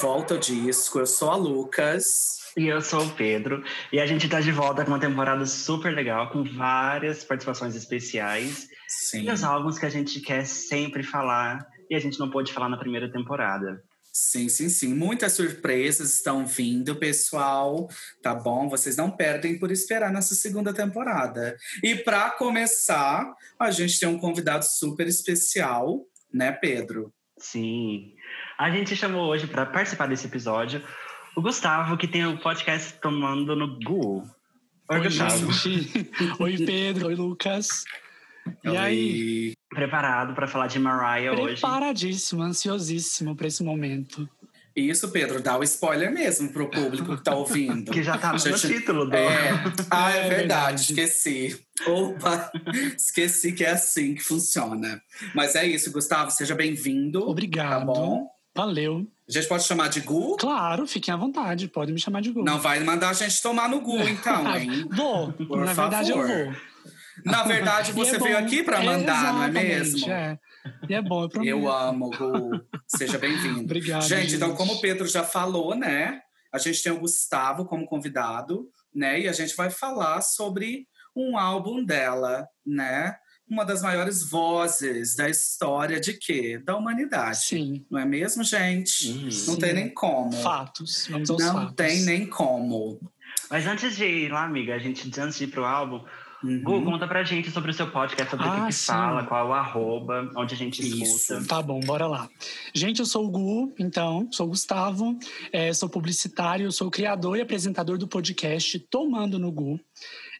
Volta ao Disco. Eu sou a Lucas. E eu sou o Pedro. E a gente tá de volta com uma temporada super legal, com várias participações especiais. Sim. E os álbuns que a gente quer sempre falar e a gente não pôde falar na primeira temporada. Sim, sim, sim. Muitas surpresas estão vindo, pessoal. Tá bom? Vocês não perdem por esperar nessa segunda temporada. E para começar, a gente tem um convidado super especial, né, Pedro? Sim. A gente chamou hoje para participar desse episódio o Gustavo, que tem o podcast Tomando no Google. Oi, Oi Gustavo. Oi, Pedro. Oi, Lucas. E Oi. aí? Preparado para falar de Mariah hoje? Preparadíssimo, ansiosíssimo para esse momento. Isso, Pedro, dá o spoiler mesmo pro público que tá ouvindo. que já tá no Gente, título do... É. Ah, é, É verdade, verdade. esqueci. Opa, esqueci que é assim que funciona. Mas é isso, Gustavo, seja bem-vindo. Obrigado. Tá bom? Valeu. A gente pode chamar de Gu? Claro, fiquem à vontade. Pode me chamar de Gu. Não vai mandar a gente tomar no Gu, então, hein? Vou. Por Na verdade, favor. eu vou. Na verdade, você é veio aqui para É, mandar, não é mesmo? É. E é bom, eu prometo. Eu amo, Gu. Seja bem-vindo. Obrigado, gente, então, gente. como o Pedro já falou, né? A gente tem o Gustavo como convidado, né? E a gente vai falar sobre um álbum dela, né? Uma das maiores vozes da história de quê? Da humanidade. Sim. Não é mesmo, gente? Uhum. Não Sim. tem nem como. Fatos. Vamos aos Não fatos. tem nem como. Mas antes de ir lá, amiga, a gente, antes de ir pro álbum, Uhum. Gu, conta pra gente sobre o seu podcast, sobre o que, Ah, que sim. fala, qual é o arroba, onde a gente Isso. escuta. Tá bom, bora lá. Gente, eu sou o Gu, então, sou o Gustavo, é, sou publicitário, sou o criador e apresentador do podcast Tomando no Gu.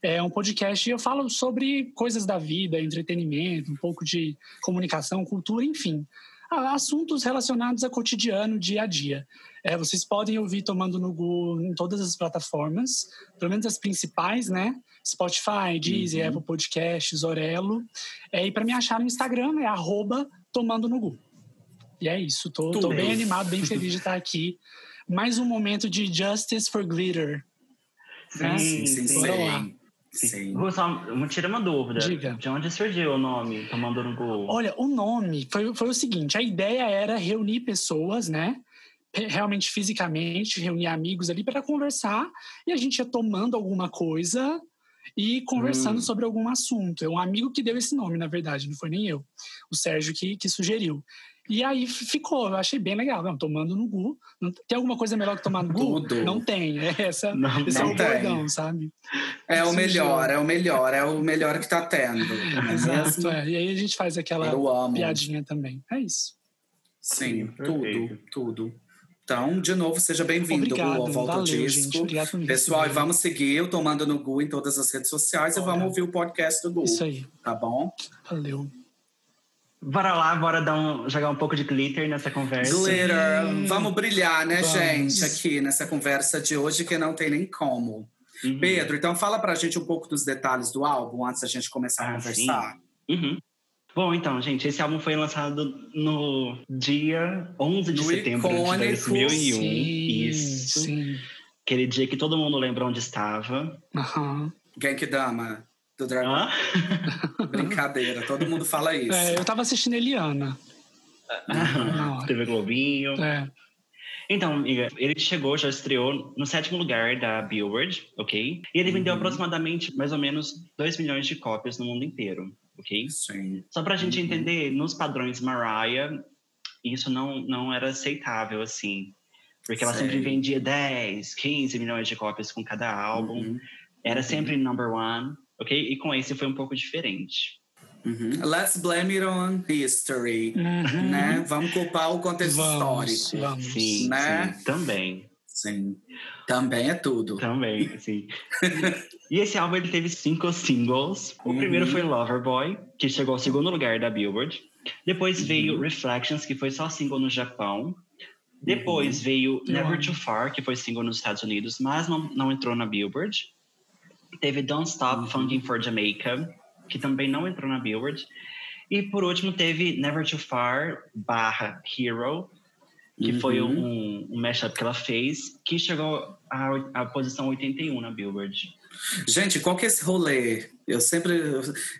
É um podcast e eu falo sobre coisas da vida, entretenimento, um pouco de comunicação, cultura, enfim. Assuntos relacionados a cotidiano, dia a dia. É, vocês podem ouvir Tomando no Gu em todas as plataformas, pelo menos as principais, né? Spotify, Deezer, Uhum. Apple Podcasts, Orelo. É, e para me achar no Instagram é arroba Tomando no Gu. E é isso, tô, tô bem animado, bem feliz de estar aqui. Mais um momento de Justice for Glitter. né? Sim, sim, sim. Sim. Só me tira uma dúvida. Diga. De onde surgiu o nome Tomando no Gu? Olha, o nome foi, foi o seguinte: a ideia era reunir pessoas, né? Re- Realmente fisicamente, reunir amigos ali para conversar e a gente ia tomando alguma coisa e conversando Hum. sobre algum assunto. É um amigo que deu esse nome, na verdade, não foi nem eu. O Sérgio que, que sugeriu. E aí ficou, eu achei bem legal. Não, tomando no Gu. Não- tem alguma coisa melhor que tomar no Gu? Tudo. Não tem. É essa, Não, esse é não o tem. bordão, sabe? É o melhor, é o melhor, é o melhor que tá tendo. é Exato. é. E aí a gente faz aquela Eu amo. piadinha também. É isso. Sim, Sim, tudo, perfeito. tudo. Então, de novo, seja bem-vindo ao Volta ao valeu, Disco. gente. Pessoal, e vamos seguir o Tomando no Gu em todas as redes sociais e Bora. vamos ouvir o podcast do Gu, Isso aí, tá bom? valeu. Bora lá, bora dar um, jogar um pouco de glitter nessa conversa. Glitter, vamos brilhar, né, Vamos. gente, aqui nessa conversa de hoje que não tem nem como. Uhum. Pedro, então fala pra gente um pouco dos detalhes do álbum antes da gente começar a Ah, conversar. Uhum. Bom, então, gente, esse álbum foi lançado no dia 11 de No setembro de icônico 2001. Sim, Isso. Sim. Aquele dia que todo mundo lembra onde estava. Aham. Genkidama, do Dragão. Hã? Brincadeira, todo mundo fala isso. É, eu tava assistindo Eliana. Na hora. TV Globinho. É. Então, amiga, ele chegou, já estreou no sétimo lugar da Billboard, ok? E ele vendeu Uhum. aproximadamente mais ou menos 2 milhões de cópias no mundo inteiro, ok? Sim. Só pra gente Uhum. entender, nos padrões Mariah, isso não, não era aceitável, assim. Porque ela Sei. sempre vendia 10, 15 milhões de cópias com cada álbum. Uhum. Era Uhum. sempre number one, ok? E com esse foi um pouco diferente. Uhum. Let's blame it on history, Uhum. né? Vamos culpar o contexto Vamos, histórico. vamos. Sim, Né? sim, também. Sim. Também é tudo. Também, sim. e esse álbum ele teve cinco singles. O Uhum. primeiro foi Loverboy, que chegou ao segundo lugar da Billboard. Depois Uhum. veio Reflections, que foi só single no Japão. Depois Uhum. veio Never. Too Far, que foi single nos Estados Unidos, mas não, não entrou na Billboard. Teve Don't Stop Uhum. Funking for Jamaica, que também não entrou na Billboard. E por último teve Never Too Far barra Hero, que foi Uhum. um, um mashup que ela fez, que chegou à, à posição 81 na Billboard. Gente, qual que é esse rolê? Eu sempre,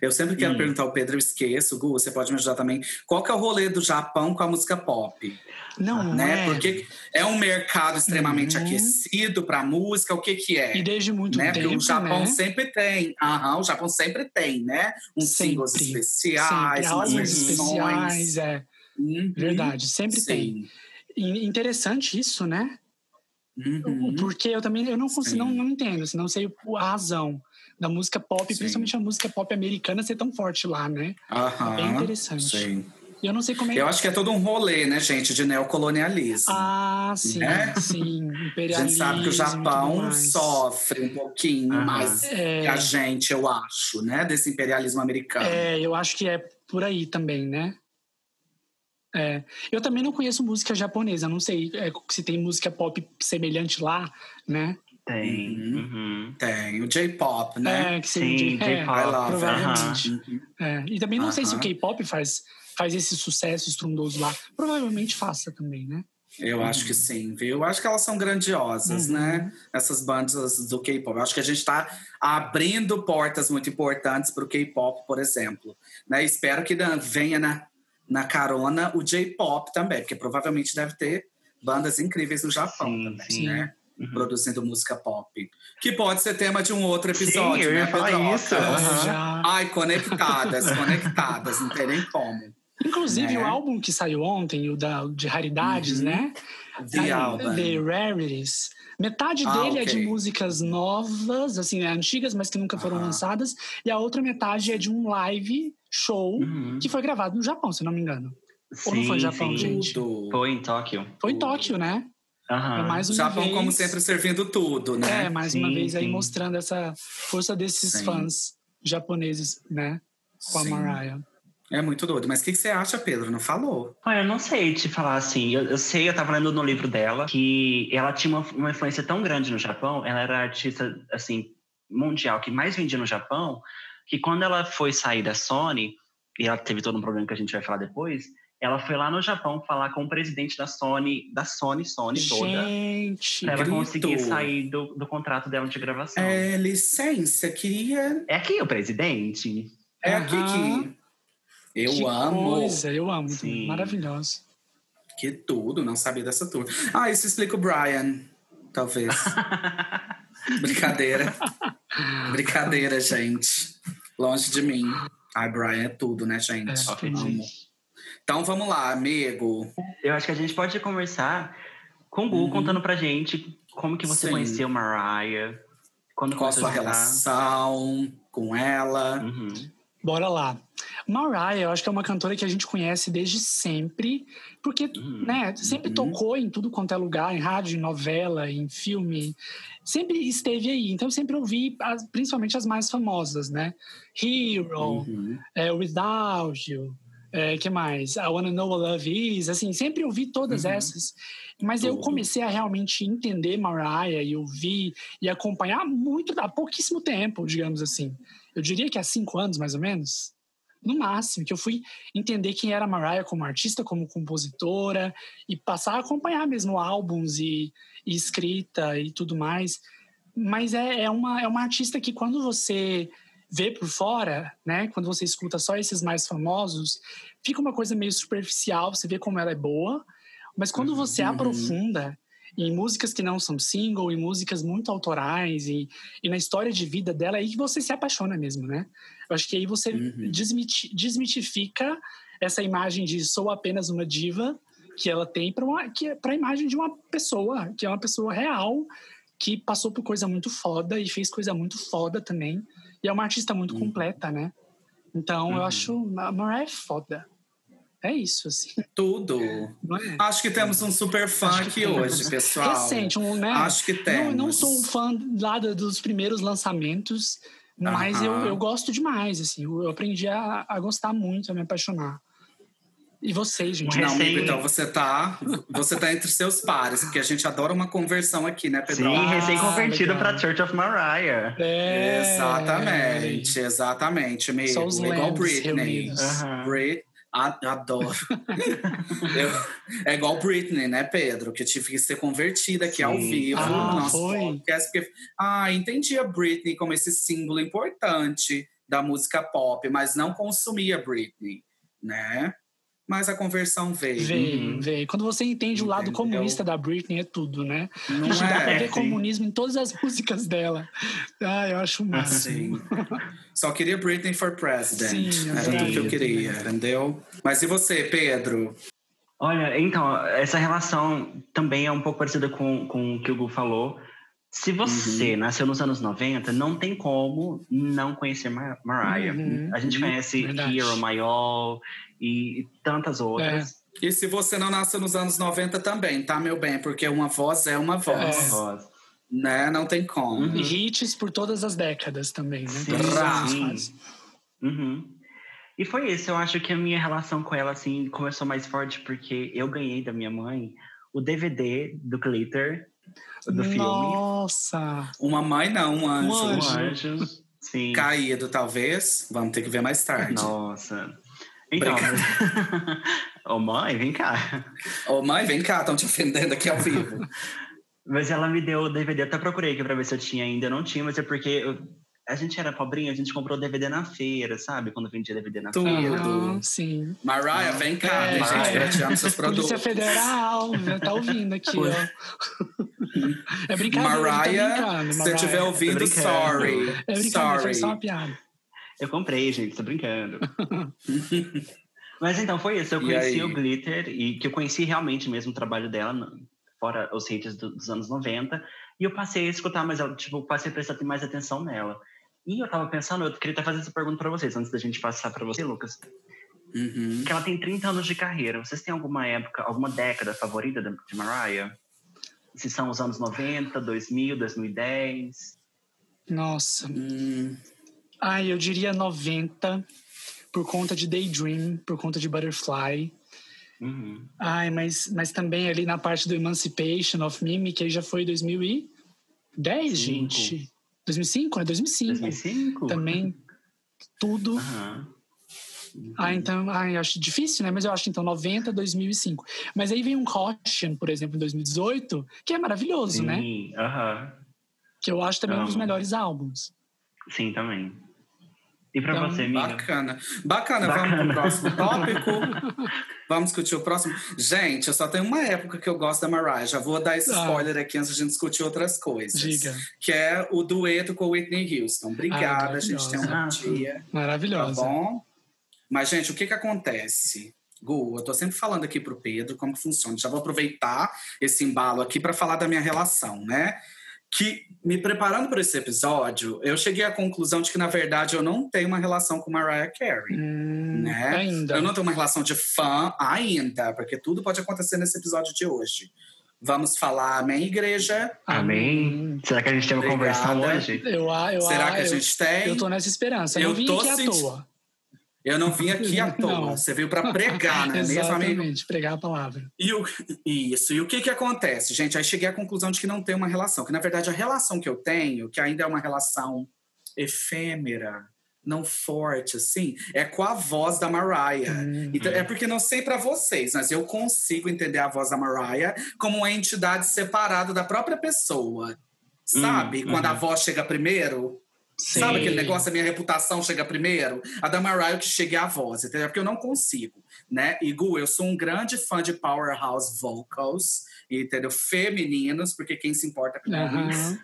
eu sempre quero Hum. perguntar ao Pedro, eu esqueço. Gu, você pode me ajudar também. Qual que é o rolê do Japão com a música pop? Não, né? é. Porque é um mercado extremamente Uhum. aquecido para música. O que que é? E desde muito né? tempo, Porque o Japão né? sempre tem, aham, o Japão sempre tem, né? Uns singles Sempre, especiais, sempre. umas versões. especiais, é. Uhum. Verdade, sempre tem. Sim. E interessante isso, né? Uhum. Porque eu também eu não consigo, não, não entendo, assim, não sei a razão da música pop, Sim. principalmente a música pop americana ser tão forte lá, né? Aham, bem interessante. Sim. E eu não sei como é Eu acho que é todo um rolê, né, gente, de neocolonialismo. Ah, sim, Né? sim. a Imperialismo. gente sabe que o Japão sofre um pouquinho Aham. mais É. que a gente, eu acho, né? Desse imperialismo americano. É, eu acho que é por aí também, né? É. Eu também não conheço música japonesa, não sei é, se tem música pop semelhante lá, né? Tem. Uhum. Uhum. Tem o J-pop, né? É, que seria Sim, é, J-pop. I love provavelmente. Uhum. É, E também não sei se o. K-pop faz, faz esse sucesso estrondoso lá. Provavelmente faça também, né? Eu acho que sim, viu? Eu acho que elas são grandiosas, Uhum. né? Essas bandas do K-pop. Eu acho que a gente está abrindo portas muito importantes para o K-pop, por exemplo. Né? Espero que venha na, na carona o J-pop também, porque provavelmente deve ter bandas incríveis no Japão Sim, também, sim. né? Uhum. Produzindo música pop. Que pode ser tema de um outro episódio, Sim, eu ia né, falar Pedroca? isso. Já- Ai, conectadas, conectadas, não tem nem como. Inclusive, Né? o álbum que saiu ontem, o da, de raridades, Uhum. né? The Album. The Rarities. Metade Ah, dele é de ok. músicas novas, assim, né, antigas, mas que nunca foram lançadas. E a outra metade é de um live show Uhum. que foi gravado no Japão, se não me engano. Ou não foi Sim, Japão, sim. gente? Foi em Tóquio. Foi em. Tóquio, né? É mais uma Japão, vez. como sempre, servindo tudo, né? É, mais uma Sim, vez aí sim. mostrando essa força desses Sim. fãs japoneses, né? Com a Sim. Mariah. É muito doido. Mas o que, que você acha, Pedro? Não falou? Olha, eu não sei te falar assim. Eu, eu sei, eu tava lendo no livro dela que ela tinha uma, uma influência tão grande no Japão. Ela era a artista, assim, mundial que mais vendia no Japão. Que quando ela foi sair da Sony, e ela teve todo um problema que a gente vai falar depois, ela foi lá no Japão falar com o presidente da Sony, da Sony, Sony toda, Gente, pra ela grito. conseguir sair do, do contrato dela de gravação. É, licença, queria. É aqui o presidente? É aqui que. Eu que amo. coisa, eu amo. Sim. Maravilhoso. Que tudo, não sabia dessa tour. Ah, isso explica o Brian, talvez. Brincadeira. Brincadeira, gente. Longe de mim. Ai, Brian é tudo, né, gente? É. Então vamos lá, amigo. Eu acho que a gente pode conversar com o Gu Uhum. contando pra gente como que você Sim. conheceu Mariah, quando Qual a sua relação com ela? Uhum. Bora lá. Mariah, eu acho que é uma cantora que a gente conhece desde sempre, porque, Uhum. né, sempre Uhum. tocou em tudo quanto é lugar, em rádio, em novela, em filme, sempre esteve aí. Então eu sempre ouvi, as- principalmente as mais famosas, né? Hero, Uhum. é, Without You, é, que mais? I Wanna Know What Love Is, assim, sempre ouvi todas Uhum. essas. Mas eu comecei a realmente entender Mariah e ouvir e acompanhar muito, há pouquíssimo tempo, digamos assim. Eu diria que há cinco anos, mais ou menos. No máximo, que eu fui entender quem era a Mariah como artista, como compositora, e passar a acompanhar mesmo álbuns e, e escrita e tudo mais. Mas é, é, uma, é uma artista que quando você vê por fora, né? Quando você escuta só esses mais famosos, fica uma coisa meio superficial, você vê como ela é boa, mas quando você Uhum. aprofunda em músicas que não são single, em músicas muito autorais e, e na história de vida dela, é aí que você se apaixona mesmo, né? Eu acho que aí você Uhum. desmiti- desmitifica essa imagem de sou apenas uma diva que ela tem para a imagem de uma pessoa, que é uma pessoa real, que passou por coisa muito foda e fez coisa muito foda também. E é uma artista muito Uhum. completa, né? Então eu Uhum. acho a Mariah é foda. É isso, assim. Tudo. Não é? Acho que temos um super fã aqui hoje, pessoal. Recente, um, né? Acho que Não, temos. não sou um fã lá do- dos primeiros lançamentos, mas eu, Aham. eu gosto demais, assim. Eu, eu aprendi a, a gostar muito, a me apaixonar. E vocês, gente? Não, Recém- então você tá, você tá entre seus pares, porque a gente adora uma conversão aqui, né, Pedro? Sim, Ah, recém-convertido legal. pra Church of Mariah. É... Exatamente, exatamente, amigo. Só os Igual Britney. reunidos. Aham. Brit- Adoro. Eu, é igual Britney, né, Pedro? Que eu tive que ser convertida aqui Sim. ao vivo ah, no nosso foi. podcast. Porque, ah, entendi a Britney como esse símbolo importante da música pop, mas não consumia Britney, né? Mas a conversão veio. Veio, uhum. veio. Quando você entende Entendeu? o lado comunista da Britney, é tudo, né? Não é, dá pra ver sim. comunismo em todas as músicas dela. Ah, eu acho massa. Sim. Só queria Britney for President. Sim, Era tudo que eu queria, entendeu? Mas e você, Pedro? Olha, então, essa relação também é um pouco parecida com, com o que o Gu falou. Se você uhum. nasceu nos anos 90, não tem como não conhecer Mar Mariah. Uhum. A gente conhece Verdade. Hero, My All e tantas outras. É. E se você não nasceu nos anos 90 também, tá, meu bem? Porque uma voz é uma voz. É uma voz. Né? Não tem como. Uhum. E hits por todas as décadas também, né? Sim. Sim. Uhum. E foi isso. Eu acho que a minha relação com ela, assim, começou mais forte porque eu ganhei da minha mãe o DVD do Glitter do filme. Nossa! Uma mãe não, um anjo. Um anjo. Um anjo. Sim. Caído, talvez. Vamos ter que ver mais tarde. Nossa. Então, ô mãe, vem cá. Ô mãe, vem cá, estão te ofendendo aqui ao vivo. mas ela me deu o DVD, até procurei aqui pra ver se eu tinha ainda. Eu não tinha, mas é porque eu, a gente era pobrinho, a gente comprou DVD na feira, sabe? Quando vendia DVD na Tudo. feira. Tudo. sim. Mariah, vem cá, é, gente, pirateando seus produtos. Polícia Federal, tá ouvindo aqui, ó. É brincadeira, Mariah, tá se você estiver ouvindo, sorry. É brincadeira, sorry. foi só uma piada. Eu comprei, gente, tô brincando. Mas então, foi isso. Eu conheci o Glitter, e que eu conheci realmente mesmo o trabalho dela, fora os hits dos anos 90. E eu passei a escutar, mas eu, tipo, passei a prestar mais atenção nela. E eu tava pensando, eu queria até fazer essa pergunta para vocês, antes da gente passar para você, Lucas. Uhum. Que ela tem 30 anos de carreira. Vocês têm alguma época, alguma década favorita de Mariah? Se são os anos 90, 2000, 2010? Nossa. Hum. Ai, eu diria 90, por conta de Daydream, por conta de Butterfly. Uhum. Ai, mas, mas também ali na parte do Emancipation of Mimi, que aí já foi 2010, Cinco. gente. 2005, né? 2005. 2005? Também tudo. Uhum. Ah, então, ah, acho difícil, né? Mas eu acho então 90, 2005. Mas aí vem um Caution, por exemplo, em 2018, que é maravilhoso, Sim, né? Sim, aham. Que eu acho também um dos melhores álbuns. Sim, também. E para então, você, amiga? Bacana. Bacana. Bacana. Vamos pro próximo tópico. vamos discutir o próximo. Gente, eu só tenho uma época que eu gosto da Mariah. Já vou dar esse ah. spoiler aqui antes de a gente discutir outras coisas. Diga. Que é o dueto com Whitney Houston. Obrigada, ah, a gente tem um dia. Maravilhosa. Tá bom? Mas, gente, o que que acontece? Gu, eu tô sempre falando aqui pro Pedro como funciona. Já vou aproveitar esse embalo aqui para falar da minha relação, né? Que me preparando para esse episódio, eu cheguei à conclusão de que na verdade eu não tenho uma relação com Mariah Carey, hum, né? Ainda. Eu não tenho uma relação de fã ainda, porque tudo pode acontecer nesse episódio de hoje. Vamos falar amém, igreja? Amém. Será que a gente tem uma conversão hoje? Eu, eu, Será que a gente tem? Eu tô nessa esperança. Eu, eu vim aqui senti... à toa. Eu não vim aqui à toa. Não. Você veio para pregar, né? Exatamente, mesmo, pregar a palavra. E o, isso. E o que que acontece, gente? Aí cheguei à conclusão de que não tem uma relação. Que, na verdade, a relação que eu tenho, que ainda é uma relação efêmera, não forte, assim, é com a voz da Mariah. Uhum. Então, é porque não sei para vocês, mas eu consigo entender a voz da Mariah como uma entidade separada da própria pessoa. Sabe? Uhum. Quando a voz chega primeiro, Sim. Sabe aquele negócio, a minha reputação chega primeiro? A da Mariah que chegue a voz, entendeu? Porque eu não consigo, né? E Gu, eu sou um grande fã de powerhouse vocals, entendeu? Femininos, porque quem se importa com uhum. isso.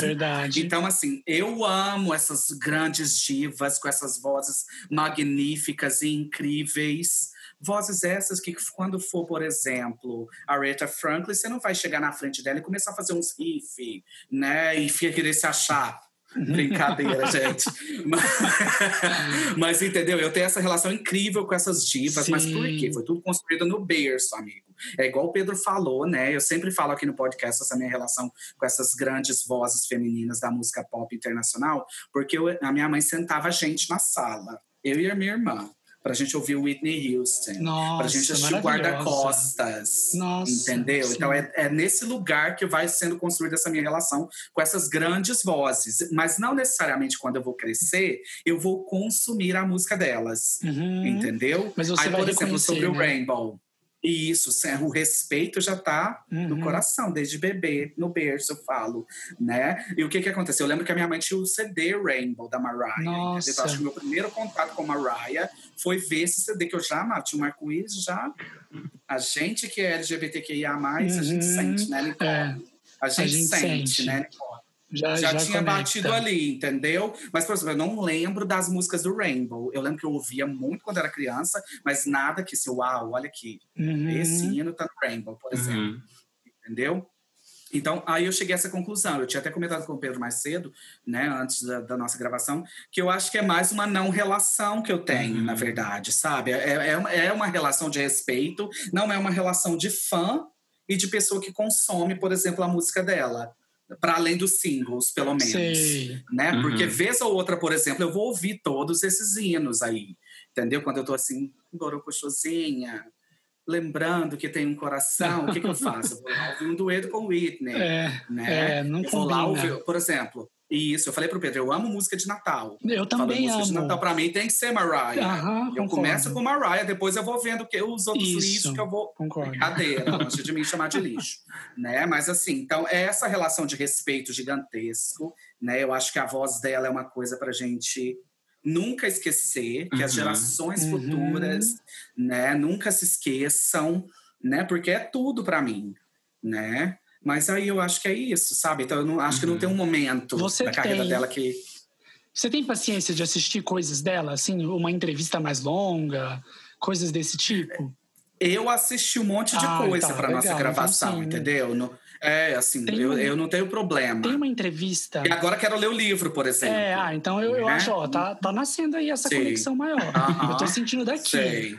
Verdade. Então, assim, eu amo essas grandes divas com essas vozes magníficas e incríveis. Vozes essas que, quando for, por exemplo, a Aretha Franklin, você não vai chegar na frente dela e começar a fazer uns riff, né? E querer se achar Brincadeira, gente. Mas, mas, entendeu? Eu tenho essa relação incrível com essas divas, Sim. mas por quê? Foi tudo construído no berço, amigo. É igual o Pedro falou, né? Eu sempre falo aqui no podcast essa minha relação com essas grandes vozes femininas da música pop internacional, porque eu, a minha mãe sentava a gente na sala, eu e a minha irmã pra gente ouvir Whitney Houston, Nossa, pra gente assistir o Guarda-Costas, Nossa, entendeu? sim. Então é, é nesse lugar que vai sendo construída essa minha relação com essas grandes vozes, mas não necessariamente quando eu vou crescer, eu vou consumir a música delas, Uhum. entendeu? Mas você Aí, vai por exemplo, sobre o né? Rainbow. Isso, o respeito já tá no Uhum. coração, desde bebê, no berço, eu falo, né? E o que que aconteceu? Eu lembro que a minha mãe tinha o CD Rainbow, da Mariah. Nossa. Então, acho que o meu primeiro contato com Mariah foi ver esse CD que eu já amava. Tinha o arco-íris já. A gente que é LGBTQIA+, a gente Uhum. sente, né, Nicole? É, A gente, gente sente, sente. né, Nicole? Já, já, já tinha conecta. batido ali, entendeu? Mas, por exemplo, eu não lembro das músicas do Rainbow. Eu lembro que eu ouvia muito quando era criança, mas nada que assim, uau, olha aqui, Uhum. esse hino tá no Rainbow, por exemplo, Uhum. entendeu? Então, aí eu cheguei a essa conclusão. Eu tinha até comentado com o Pedro mais cedo, né, antes da, da nossa gravação, que eu acho que é mais uma não relação que eu tenho, Uhum. na verdade, sabe? É, é, uma- é uma relação de respeito, não é uma relação de fã e de pessoa que consome, por exemplo, a música dela. Para além dos singles, pelo menos Sei. né? Uhum. Porque vez ou outra, por exemplo, eu vou ouvir todos esses hinos aí, entendeu? Quando eu tô assim, borocochosinha, lembrando que tem um coração, o que que eu faço? Eu vou lá ouvir um dueto com Whitney, É, né? é, não eu vou lá ouvir, por exemplo, isso, eu falei pro Pedro, eu amo música de Natal. Eu também música de amo. Natal pra mim tem que ser Mariah. Aham, eu concordo. começo com Mariah, depois eu vou vendo que os outros Isso. lixos que eu vou Concordo. Brincadeira, longe de mim chamar de lixo, né? Mas assim, então é essa relação de respeito gigantesco, né? Eu acho que a voz dela é uma coisa pra gente nunca esquecer, que as Uhum. gerações Uhum. futuras, né, nunca se esqueçam, né? Porque é tudo pra mim, né? Mas aí eu acho que é isso, sabe? Então eu não, acho que não Uhum. tem um momento Você da carreira tem. dela que Você tem paciência de assistir coisas dela, assim, uma entrevista mais longa, coisas desse tipo? eu assisti um monte de Ah, coisa tá, pra nossa legal, gravação, então sim. entendeu? No- é, assim, Tem eu, eu não tenho problema. Tem uma entrevista. E agora quero ler o livro, por exemplo. É, ah, então eu, eu Né? acho, ó, tá, tá nascendo aí essa Sim. conexão maior. Aham. Eu tô sentindo daqui. Sei.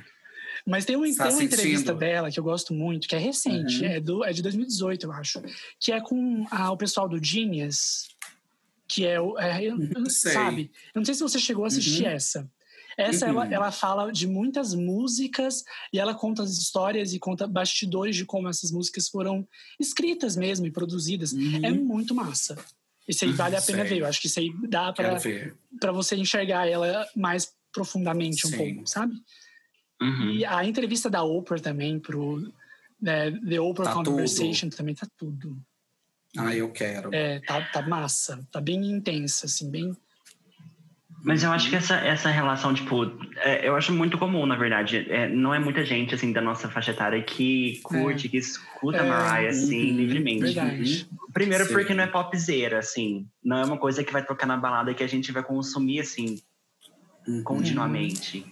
Mas tem, um, Tá tem uma entrevista dela que eu gosto muito, que é recente, Uhum. é, do, é de 2018, eu acho. Que é com a- o pessoal do Genius, que é o. é, eu- eu- Sei. sabe? Eu não sei se você chegou a assistir Uhum. essa. Essa, Uhum. ela, ela fala de muitas músicas e ela conta as histórias e conta bastidores de como essas músicas foram escritas mesmo e produzidas. Uhum. É muito massa. Isso aí vale a pena Sei. ver. Eu acho que isso aí dá pra você enxergar ela mais profundamente um Sim. pouco, sabe? Uhum. E a entrevista da Oprah também pro né, The Oprah Tá Conversation também tá tudo. Ah, eu quero. É, tá, tá massa, tá bem intensa, assim, bem. Mas eu acho que essa, essa relação, tipo, é, eu acho muito comum, na verdade. É, não é muita gente, assim, da nossa faixa etária que curte, que escuta É, Mariah, assim, uhum, livremente. Verdade. Primeiro Sim. porque não é popzeira, assim. Não é uma coisa que vai tocar na balada que a gente vai consumir, assim, Uhum. continuamente.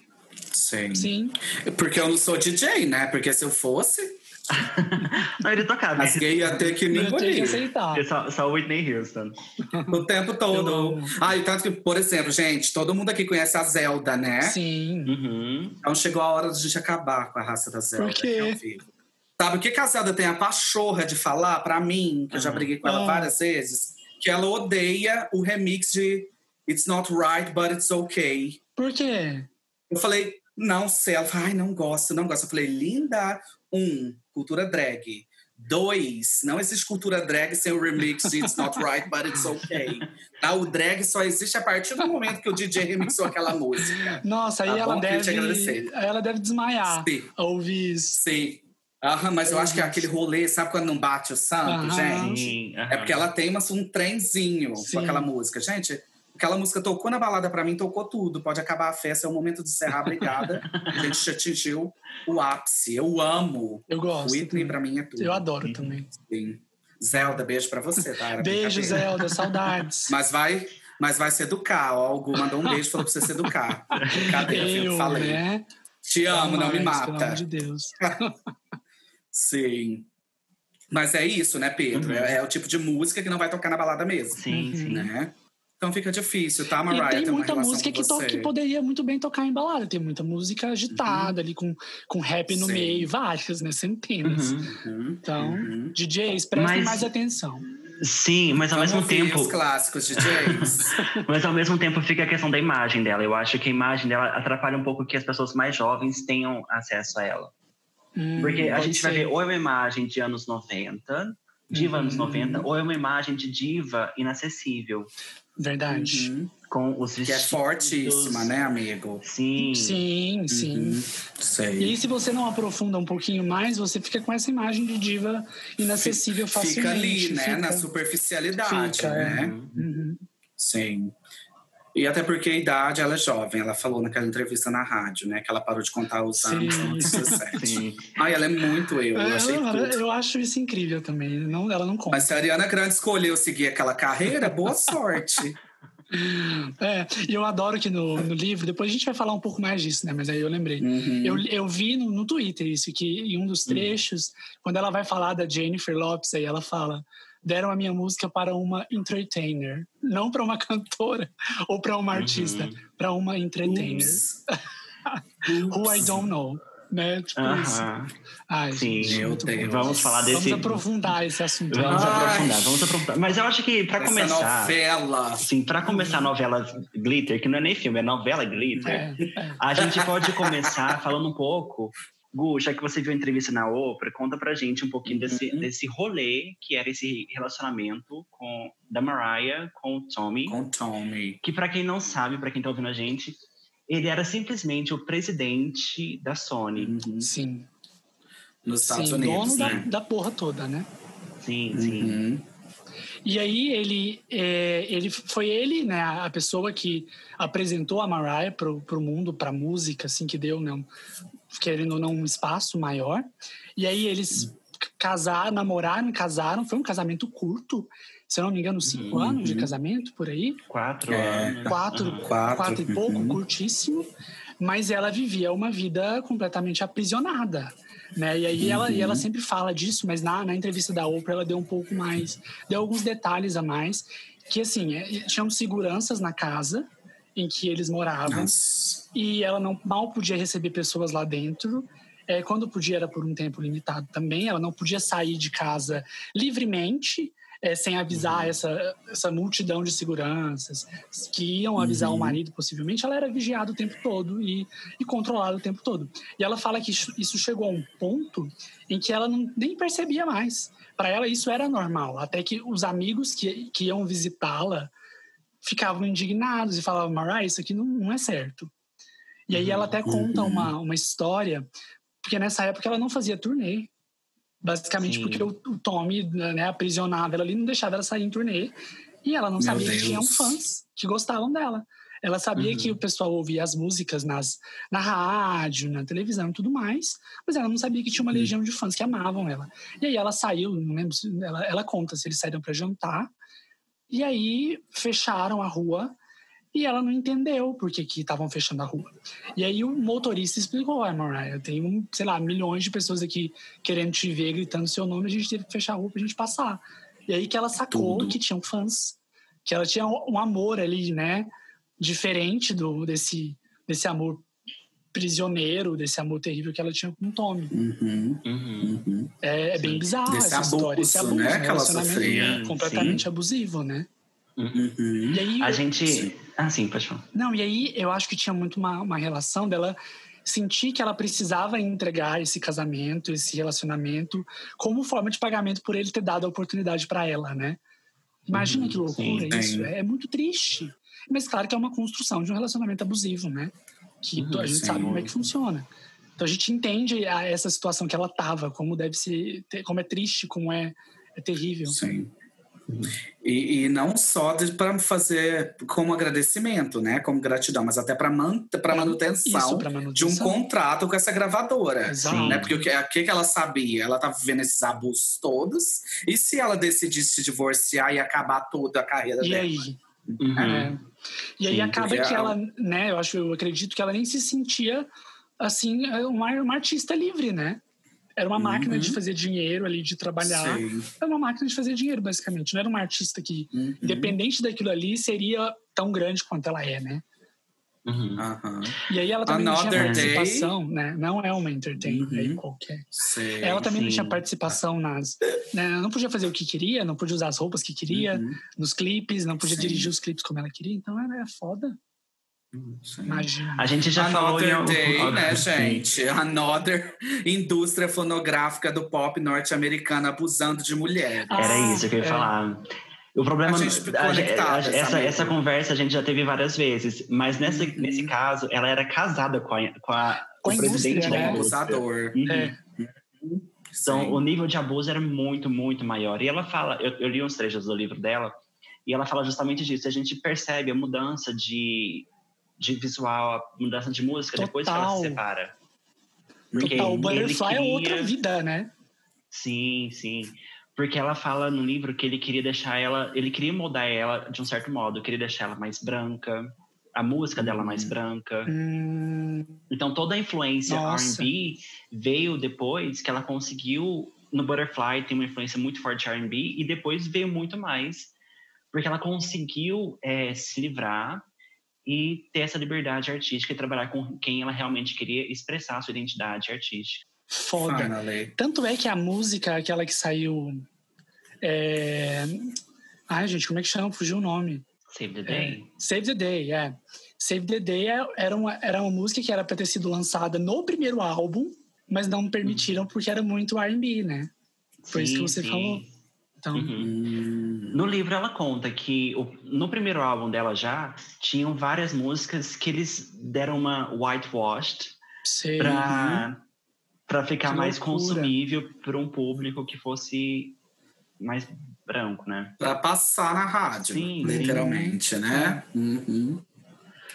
Sim. Sim. Porque eu não sou DJ, né? Porque se eu fosse, Não, ele tocava. as gays iam ter que me engolir aceitar. É só, só Whitney Houston. o tempo todo. Ah, e tanto que, por exemplo, gente, todo mundo aqui conhece a Zelda, né? Sim. Uhum. Então chegou a hora de a gente acabar com a raça da Zelda. Por quê? ao vivo. Sabe o que que a Zelda tem a pachorra de falar pra mim, que eu já Aham. briguei com ela Ah. várias vezes, que ela odeia o remix de It's Not Right, But It's Okay. Por quê? Eu falei, não sei. Ela falou, ai, não gosto, não gosto. Eu falei, linda, um, cultura drag. Dois, não existe cultura drag sem o remix de It's Not Right, But It's Okay. Tá? O drag só existe a partir do momento que o DJ remixou aquela música. Nossa, aí Tá ela queria te deve. agradecer. Aí ela deve desmaiar Sim. ao ouvir isso. Sim. Aham, mas eu acho que é aquele rolê, sabe quando não bate o santo, Aham. gente? Sim, É porque ela tem uma, um trenzinho Sim. com aquela música. Gente, aquela música tocou na balada pra mim, tocou tudo. Pode acabar a festa, é o momento de encerrar, obrigada. a gente já atingiu o ápice. Eu amo. Eu gosto. Whitney pra mim é tudo. Eu adoro também. Sim. Zelda, beijo pra você, tá? Era Beijo. Zelda, saudades. Mas vai, mas vai se educar. Ó, o Gu mandou um beijo e falou pra você se educar. Filho, eu, falei. né? Te amo, não me Jamais, Pelo mata. amor de Deus. Sim. Mas é isso, né, Pedro? Uhum. É, é o tipo de música que não vai tocar na balada mesmo. Sim, Uhum. sim. Né? Então fica difícil, tá, Mariah? E tem muita música que, to- que poderia muito bem tocar em balada. Tem muita música agitada ali, com, com rap no Sim. meio, várias, né? Centenas. Uhum. Uhum, Então, uhum. DJs, prestem Mas- mais atenção. Sim, mas ao Vamos mesmo ouvir tempo. os clássicos DJs. Mas ao mesmo tempo fica a questão da imagem dela. Eu acho que a imagem dela atrapalha um pouco que as pessoas mais jovens tenham acesso a ela. Hum, Porque a gente vai ser. ver ou é uma imagem de anos 90, diva anos Uhum. 90, ou é uma imagem de diva inacessível. Verdade. Uhum. Com os Que é fortíssima, né, amigo? Sim. Sim, sim. Uhum. E Sei. aí, se você não aprofunda um pouquinho mais, você fica com essa imagem de diva inacessível facilmente. Fica ali, né? fica. Na superficialidade, Fica, é. né? Uhum. Sim. E até porque a idade, ela é jovem. Ela falou naquela entrevista na rádio, né? Que ela parou de contar os anos no 17. Sim. Ai, ela é muito eu. Eu É, achei ela- tudo. eu acho isso incrível também. Não, ela não conta. Mas se a Ariana Grande escolheu seguir aquela carreira, boa sorte. É, e eu adoro que no, no livro, depois a gente vai falar um pouco mais disso, né? Mas aí eu lembrei. Uhum. Eu, eu vi no, no Twitter isso, que em um dos trechos, quando ela vai falar da Jennifer Lopes, aí ela fala: deram a minha música para uma entertainer, não para uma cantora ou para uma artista, Uhum. para uma entertainer. Ups. Who I don't know. Né? Tipo isso. Aham. Ai, Sim. gente, bom. Deus. Vamos falar Vamos desse. aprofundar esse assunto. Vamos Ai. aprofundar, vamos aprofundar. Mas eu acho que para começar. novela. Sim, para começar a novela Glitter, que não é nem filme, é novela Glitter. É, é. A gente pode começar falando um pouco. Gu, já que você viu a entrevista na Oprah, conta pra gente um pouquinho desse, Uhum. desse rolê que era esse relacionamento com da Mariah com o Tommy. Com Tommy. Que pra quem não sabe, pra quem tá ouvindo a gente, ele era simplesmente o presidente da Sony. Uhum. Sim, Nos Estados sim, Unidos, dono da, né? da porra toda, né? Sim, sim. Uhum. E aí ele, é, ele foi ele, né, a pessoa que apresentou a Mariah pro, pro mundo, pra música, assim, que deu, né, um- querendo ou não, um espaço maior. E aí eles casaram, namoraram, casaram. Foi um casamento curto, se eu não me engano, cinco Uhum. anos de casamento, por aí. Quatro É. anos. Quatro. Quatro. quatro e pouco, Uhum. curtíssimo. Mas ela vivia uma vida completamente aprisionada. Né? E aí ela, e ela Uhum. sempre fala disso, mas na, na entrevista da Oprah ela deu um pouco mais, deu alguns detalhes a mais, que assim, é, tinham seguranças na casa em que eles moravam Nossa. e ela não mal podia receber pessoas lá dentro. É, quando podia era por um tempo limitado também. Ela não podia sair de casa livremente, é, sem avisar essa, essa multidão de seguranças que iam avisar Uhum. o marido, possivelmente. Ela era vigiada o tempo todo e, e controlada o tempo todo. E ela fala que isso, chegou a um ponto em que ela não, nem percebia mais. Para ela, isso era normal. Até que os amigos que, que iam visitá-la ficavam indignados e falavam: Mariah, isso aqui não, não é certo. E aí ela até conta Uhum. uma, uma história, porque nessa época ela não fazia turnê. Basicamente Sim. porque o, o Tommy né, aprisionava ela ali, não deixava ela sair em turnê. E ela não Meu sabia que Deus. tinham fãs que gostavam dela. Ela sabia Uhum. que o pessoal ouvia as músicas nas, na rádio, na televisão e tudo mais, mas ela não sabia que tinha uma Uhum. legião de fãs que amavam ela. E aí ela saiu, não lembro ela, ela conta se eles saíram para jantar, e aí fecharam a rua e ela não entendeu por que estavam fechando a rua. E aí o motorista explicou, ah, Mariah, tem, um, sei lá, milhões de pessoas aqui querendo te ver, gritando seu nome, a gente teve que fechar a rua pra gente passar. E aí que ela sacou Tudo. que tinham fãs, que ela tinha um amor ali, né, diferente do desse, desse amor prisioneiro, desse amor terrível que ela tinha com o Tommy. Uhum. Uhum. Uhum. É, é bem bizarro Desse essa história, esse abuso, abuso, né, um relacionamento sofria. completamente abusivo, né? Uhum. E aí A gente. Ah, sim, pode falar. Não, e aí eu acho que tinha muito uma, uma relação dela sentir que ela precisava entregar esse casamento, esse relacionamento, como forma de pagamento por ele ter dado a oportunidade para ela, né? Imagina Uhum, que loucura sim. isso. É, é muito triste. Mas claro que é uma construção de um relacionamento abusivo, né? Que Uhum, a gente sim. sabe como é que funciona. Então a gente entende a- essa situação que ela tava, como deve ser, como é triste, como é, é terrível. Sim. E, e não só para fazer como agradecimento, né? Como gratidão, mas até para man, pra manutenção Isso, pra de um manutenção. contrato com essa gravadora. Exato. Né? Porque o que, o que ela sabia? Ela estava vivendo esses abusos todos. E se ela decidisse se divorciar e acabar toda a carreira E dela? aí? Uhum. É. E aí Sim, acaba que ela- ela, né, eu acho, eu acredito que ela nem se sentia assim, uma, uma artista livre, né? Era uma máquina Uhum. de fazer dinheiro ali, de trabalhar. Sim. Era uma máquina de fazer dinheiro, basicamente. Não era uma artista que, Uhum. independente daquilo ali, seria tão grande quanto ela é, né? Uhum. E aí ela também não tinha Another Day. participação, né? Não é uma entertainer Uhum. aí qualquer. Sei. Ela também não sim. tinha participação nas. Né? Ela Não podia fazer o que queria, não podia usar as roupas que queria, Uhum, nos clipes, não podia Sim. dirigir os clipes como ela queria. Então ela é foda. Imagina. A gente já falou em Another Day, né, gente? Another indústria fonográfica do pop norte-americano abusando de mulheres. Era Ah, isso que eu ia é. falar. O problema, A gente a a- essa, essa conversa a gente já teve várias vezes, mas nessa, Uhum. nesse caso, ela era casada com a, com a, Com o presidente da né? indústria. Abusador. Uhum. É. Então, Sim. o nível de abuso era muito, muito maior. E ela fala, eu, eu li uns trechos do livro dela, e ela fala justamente disso. A gente percebe a mudança de, de visual, a mudança de música depois que ela Total. se separa. Porque Total, o Butterfly é outra queria- vida, né? Sim, sim. Porque ela fala no livro que ele queria deixar ela, ele queria moldar ela de um certo modo, queria deixar ela mais branca, a música dela mais Uhum. branca. Hum, Então toda a influência. R&B veio depois que ela conseguiu no Butterfly tem uma influência muito forte de R&B e depois veio muito mais porque ela conseguiu é, se livrar e ter essa liberdade artística e trabalhar com quem ela realmente queria expressar a sua identidade artística. foda. Finally. Tanto é que a música, aquela que saiu. É... Ai, gente, como é que chama? Fugiu o nome. Save the É, Day. Save the Day, é. Save the Day é- era uma, era uma música que era pra ter sido lançada no primeiro álbum, mas não permitiram porque era muito R&B, né? Foi isso que Sim, você sim. falou. Então, Uhum. Hum. No livro ela conta que o- no primeiro álbum dela já tinham várias músicas que eles deram uma whitewashed para para ficar Que mais loucura. consumível para um público que fosse mais branco, né? Pra passar na rádio, Sim, literalmente, né? Uhum.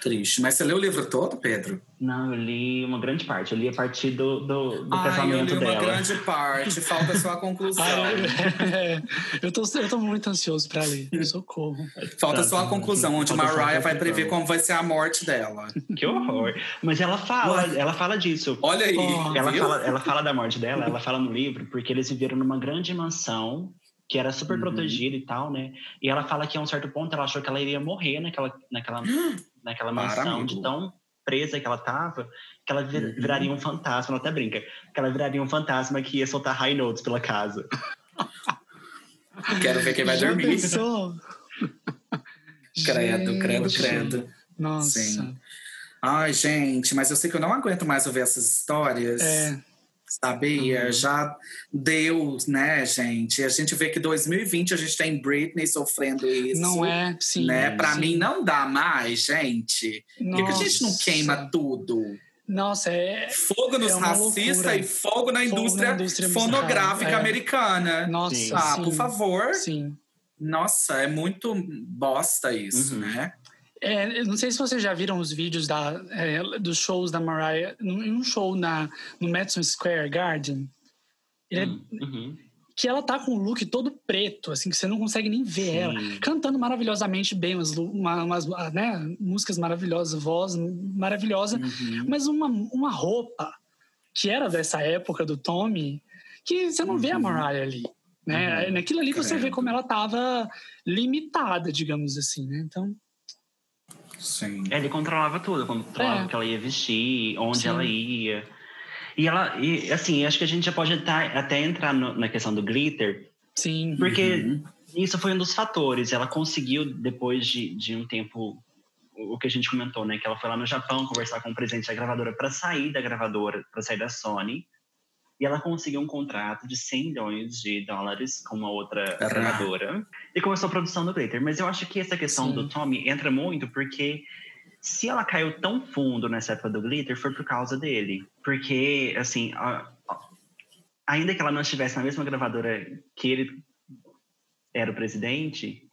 Triste. Mas você leu o livro todo, Pedro? Não, eu li uma grande parte. Eu li a partir do, do, do Ai, eu casamento li uma dela. grande parte. Falta só a conclusão. Ah, eu, eu, tô, eu tô muito ansioso pra ler. Socorro. Falta Tá, só a conclusão, onde falta só a Mariah vai conclusão. prever como vai ser a morte dela. Que horror! Mas ela fala, Uai. ela fala disso. Olha aí, Oh. Ela viu? fala, ela fala da morte dela, ela fala no livro, porque eles viveram numa grande mansão que era super Uhum. protegida e tal, né? E ela fala que a um certo ponto ela achou que ela iria morrer naquela, naquela, naquela mansão, de tão presa que ela tava, que ela vir- Uhum. viraria um fantasma, ela até brinca, que ela viraria um fantasma que ia soltar high notes pela casa. Quero ver quem vai Já dormir. pensou? Credo, credo, credo. Nossa. Sim. Ai, gente, mas eu sei que eu não aguento mais ouvir essas histórias. É. Sabia? Uhum. Já deu, né, gente? A gente vê que 2020 a gente tem Britney sofrendo isso. Não é, sim. Né? Pra sim. mim não dá mais, gente. Por que, que a gente não queima tudo? Nossa, é. Fogo nos É racistas e fogo na Fogo na indústria, indústria musical, fonográfica é. americana. Nossa, Sim. Ah, sim. por favor. Sim. Nossa, é muito bosta isso, Uhum. né? É, não sei se vocês já viram os vídeos da, é, dos shows da Mariah. Em um show na, no Madison Square Garden. ele é- Uhum. que ela tá com o look todo preto, assim, que você não consegue nem ver Sim. ela. Cantando maravilhosamente bem, umas, umas ah, né, músicas maravilhosas, voz maravilhosa. Uhum. Mas uma, uma roupa que era dessa época do Tommy, que você não vê a Uhum. Mariah ali. Né? Uhum. Naquilo ali você vê Credo. como ela tava limitada, digamos assim, né? Então, Sim. Ele controlava tudo, controlava É. o que ela ia vestir, onde Sim. ela ia. E ela, e, assim, acho que a gente já pode até, até entrar no- na questão do glitter, sim. porque Uhum. isso foi um dos fatores. Ela conseguiu, depois de, de um tempo, o o que a gente comentou, né? Que ela foi lá no Japão conversar com o presidente da gravadora para sair da gravadora, para sair da Sony. E ela conseguiu um contrato de 100 milhões de dólares com uma outra Ah. gravadora. E começou a produção do Glitter. Mas eu acho que essa questão Sim. do Tommy entra muito porque se ela caiu tão fundo nessa época do Glitter foi por causa dele. Porque, assim, a- a- ainda que ela não estivesse na mesma gravadora que ele era o presidente,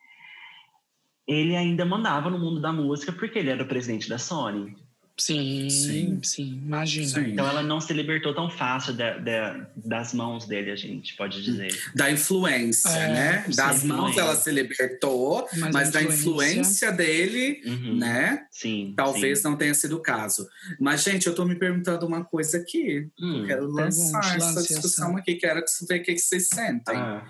ele ainda mandava no mundo da música porque ele era o presidente da Sony. Sim, Sim. sim, imagina. Sim. Então ela não se libertou tão fácil da- da- das mãos dele, a gente pode dizer. Da influência, É, né? sim. Das mãos ela se libertou, Mas mas, da influência- influência dele, Uhum. né? Sim. Talvez sim. não tenha sido o caso. Mas, gente, eu tô me perguntando uma coisa aqui. Hum. Quero lançar Pergunte, essa discussão essa. aqui, quero ver o que que vocês sentem. Ah,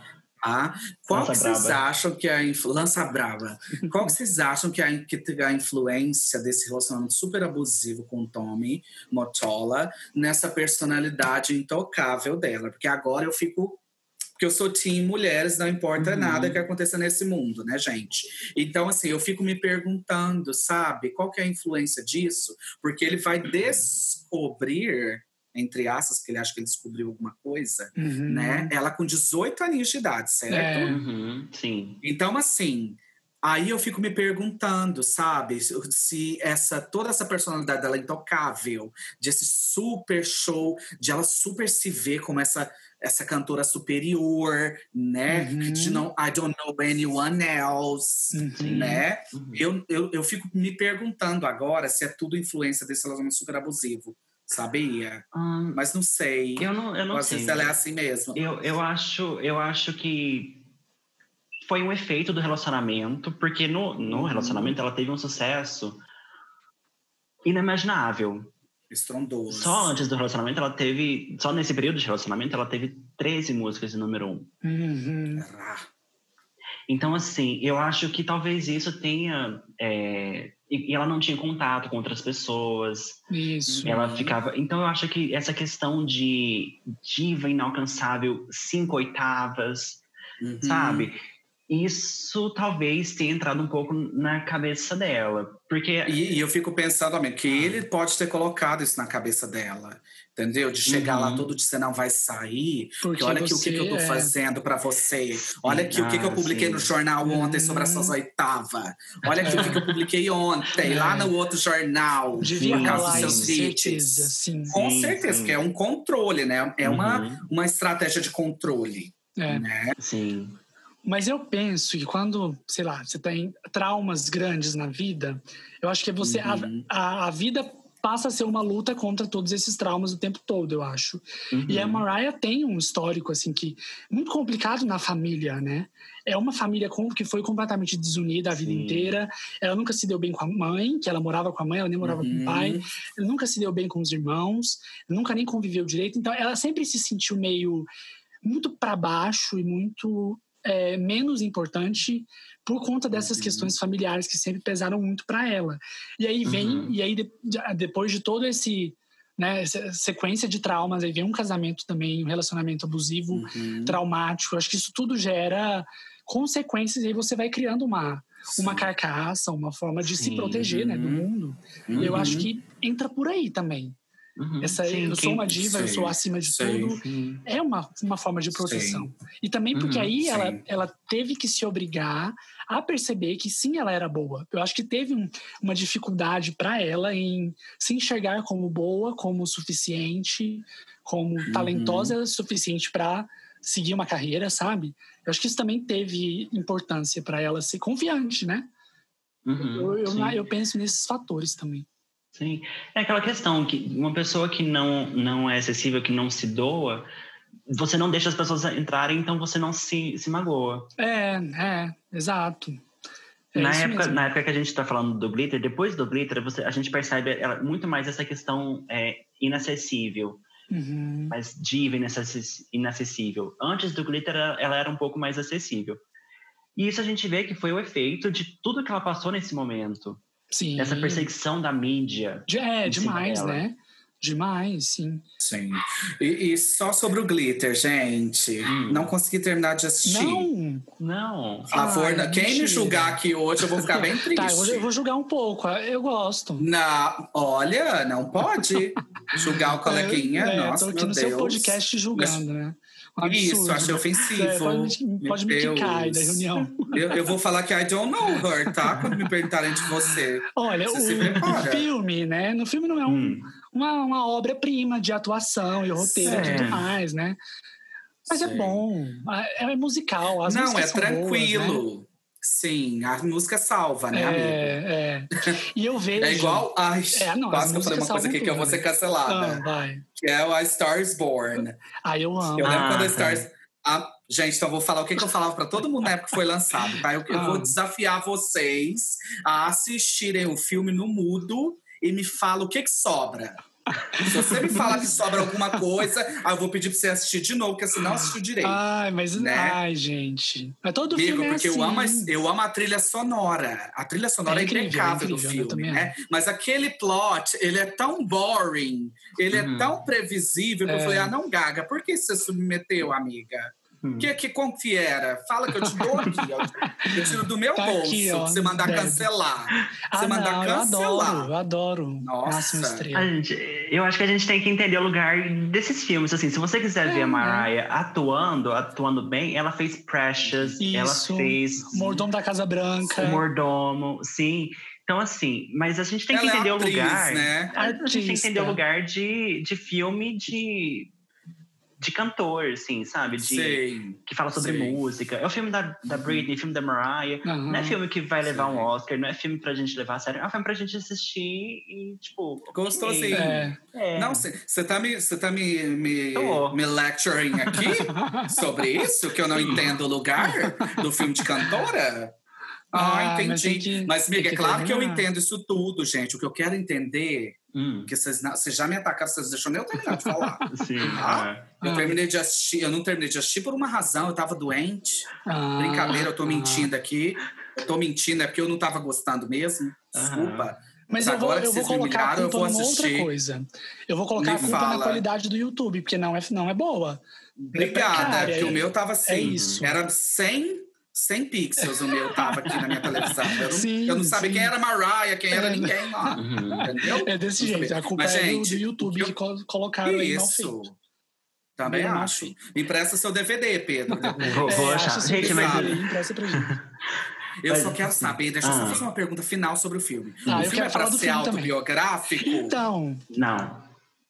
Ah, qual que vocês acham que a influ... lança brava? Qual que vocês acham que a, que a influência desse relacionamento super abusivo com o Tommy Motola nessa personalidade intocável dela? Porque agora eu fico porque eu sou team mulheres, não importa uhum. nada que aconteça nesse mundo, né, gente? Então, assim, eu fico me perguntando, sabe, qual que é a influência disso? Porque ele vai descobrir entre aspas, porque ele acha que ele descobriu alguma coisa, uhum. né? Ela com 18 aninhos de idade, certo? É. Uhum. Sim. Então, assim, aí eu fico me perguntando, sabe, se essa toda essa personalidade dela é intocável, de esse super show, de ela super se ver como essa essa cantora superior, né? Uhum. De não, I don't know anyone else, uhum. né? Uhum. Eu, eu, eu fico me perguntando agora se é tudo influência desse relacionamento super abusivo sabia? Hum, Mas não sei. Eu não, eu não Às sei. vezes ela é assim mesmo. Eu, eu, acho, eu acho que foi um efeito do relacionamento, porque no, no uhum. relacionamento ela teve um sucesso inimaginável. Estrondoso. Só antes do relacionamento, ela teve. Só nesse período de relacionamento, ela teve 13 músicas de número um. Uhum. Então, assim, eu acho que talvez isso tenha é, e, ela não tinha contato com outras pessoas. Isso. Ela ficava. Então eu acho que essa questão de diva inalcançável, cinco oitavas, uhum. sabe? Isso talvez tenha entrado um pouco na cabeça dela. Porque. E, e eu fico pensando, amigo, que ah. ele pode ter colocado isso na cabeça dela entendeu? De chegar uhum. lá todo dia, você não vai sair. Porque olha aqui o que, que eu tô é... fazendo para você. Olha aqui ah, o que, que eu publiquei sim. no jornal ontem uhum. sobre as suas oitavas. Olha aqui o que, que eu publiquei ontem, é. lá no outro jornal. Devia por causa dos seus hits. Com sim, certeza, sim. que é um controle, né? É uhum. uma, uma estratégia de controle. É. Né? Sim. Mas eu penso que quando, sei lá, você tem traumas grandes na vida, eu acho que você. Uhum. A, a, a vida passa a ser uma luta contra todos esses traumas o tempo todo, eu acho. Uhum. E a Mariah tem um histórico, assim, que muito complicado na família, né? É uma família que foi completamente desunida a vida Sim. inteira. Ela nunca se deu bem com a mãe, que ela morava com a mãe, ela nem morava uhum. com o pai. Uhum. Ela nunca se deu bem com os irmãos, nunca nem conviveu direito. Então, ela sempre se sentiu meio muito para baixo e muito é, menos importante por conta dessas uhum. questões familiares que sempre pesaram muito para ela. E aí vem, uhum. e aí de, depois de todo esse né, sequência de traumas, aí vem um casamento também, um relacionamento abusivo, uhum. traumático. Acho que isso tudo gera consequências e aí você vai criando uma uma carcaça, uma forma de Sim. se proteger, né, do uhum. mundo. Eu acho uhum. que entra por aí também. Uhum, Essa, sim, eu sou uma diva, sei, eu sou acima de sei, tudo. Sim. É uma, uma forma de proteção. Sim. E também porque uhum, aí ela, ela teve que se obrigar a perceber que sim, ela era boa. Eu acho que teve um, uma dificuldade para ela em se enxergar como boa, como suficiente, como uhum. talentosa o suficiente para seguir uma carreira, sabe? Eu acho que isso também teve importância para ela ser confiante, né? Uhum, eu, eu, eu penso nesses fatores também. Sim. É aquela questão que uma pessoa que não, não é acessível, que não se doa, você não deixa as pessoas entrarem, então você não se, se magoa. É, é, exato. É na, época, na época que a gente está falando do glitter, depois do glitter, você, a gente percebe ela, muito mais essa questão é, inacessível. Uhum. Mais diva inacessível. Antes do glitter, ela era um pouco mais acessível. E isso a gente vê que foi o efeito de tudo que ela passou nesse momento. Sim. Essa perseguição da mídia. É, demais, né? Demais, sim. Sim. E, e, só sobre o glitter, gente. Hum. Não consegui terminar de assistir. Não, não. A Forna, quem mentira. me julgar aqui hoje, eu vou ficar bem triste. tá, eu vou, eu vou, julgar um pouco. Eu gosto. Na, olha, não pode julgar o coleguinha. É, Nossa, tô aqui no Deus. seu podcast julgando, Mas, né? Um Isso, achei ofensivo. É, pode, pode me quicar aí da reunião. Eu, eu, vou falar que I don't know her, tá? Quando me perguntarem de você. Olha, você o filme, né? No filme não é um, hum. uma, uma obra-prima de atuação e roteiro e tudo mais, né? Mas é bom. É, é musical. As não, é tranquilo. Boas, né? Sim, a música salva, né, é, amigo? É, E eu vejo. É igual. Ai, é, não, quase que eu falei uma coisa aqui tudo, que eu vou ser cancelada. Ah, vai. Que é o A Stars Born. Ah, eu amo. Eu lembro ah, quando a Stars. A, gente, então eu vou falar o que, que eu falava para todo mundo na época que foi lançado, tá? Eu, eu ah. vou desafiar vocês a assistirem o filme no mudo e me fala o que, que sobra. Se você me falar que sobra alguma coisa, aí eu vou pedir pra você assistir de novo, porque você não assistiu direito. Ai, mas né? ai, gente. Mas todo Amigo, filme é porque assim. eu, amo, a- eu amo a trilha sonora. A trilha sonora É é, incrível, impecável é do incrível, eu filme, né? Mas aquele plot, ele é tão boring, ele Uhum. é tão previsível, que eu É. falei, ah, não, Gaga, por que você submeteu, amiga? Hum. Que, que como que era? Fala que eu te dou aqui. ó. Eu tiro do meu Tá bolso, aqui, ó, pra você mandar deve. cancelar. Você Ah, mandar não, eu cancelar. adoro, eu adoro. Nossa. Máxima estrela. A gente, eu acho que a gente tem que entender o lugar desses filmes. Assim, se você quiser É, ver a né? Mariah atuando, atuando bem, ela fez Precious, ela Isso. fez O Mordomo da Casa Branca. o Mordomo, sim. Então, assim, mas a gente tem que Ela é entender atriz, o lugar. né? A gente tem que entender o lugar de, de filme de, de cantor, assim, sabe? De, Sei. que fala sobre sei. música. É o filme da, da Britney, filme da Mariah. Aham. Não é filme que vai levar um Sim. Oscar, não é filme pra gente levar a sério. É um filme pra gente assistir e, tipo. ok. Gostosinho. É. É. Não, você tá, me, cê tá me, me, Tô. me lecturing aqui sobre isso? Que eu não entendo o lugar do filme de cantora? Ah, Ah, mas entendi. Mas, tem amiga, é claro que eu entendo isso tudo, gente. O que eu quero entender, Hum, porque vocês, vocês já me atacaram, vocês deixam nem eu terminar de falar. sim. Ah, é. Eu Ah. terminei de assistir, eu não terminei de assistir por uma razão, eu tava doente. Ah, Brincadeira, eu tô ah. mentindo aqui. Eu tô mentindo, é porque eu não tava gostando mesmo. Desculpa. Mas Mas eu vou, agora que eu vou vocês me colocar a eu vou outra assistir. coisa. Eu vou colocar Me a culpa fala. na qualidade do YouTube, porque não é, não é boa. Obrigada, Cara, porque é- o meu tava assim. é isso. Era 100, 100 pixels o meu tava aqui na minha televisão. Eu não, Sim, eu não sabia sim. quem era Mariah, quem era É. ninguém lá. Uhum. Entendeu? É desse Não jeito. sabia. A culpa Mas, é gente, do, YouTube eu- que col- colocaram aí mal Isso. feito. Também acho. empresta seu DVD, Pedro. Vou, vou É, achar. acha Gente, mas. empresta pra gente. Eu Mas, só quero saber, deixa eu só ah. fazer uma pergunta final sobre o filme. Ah, o filme é pra ser autobiográfico? Então, Não.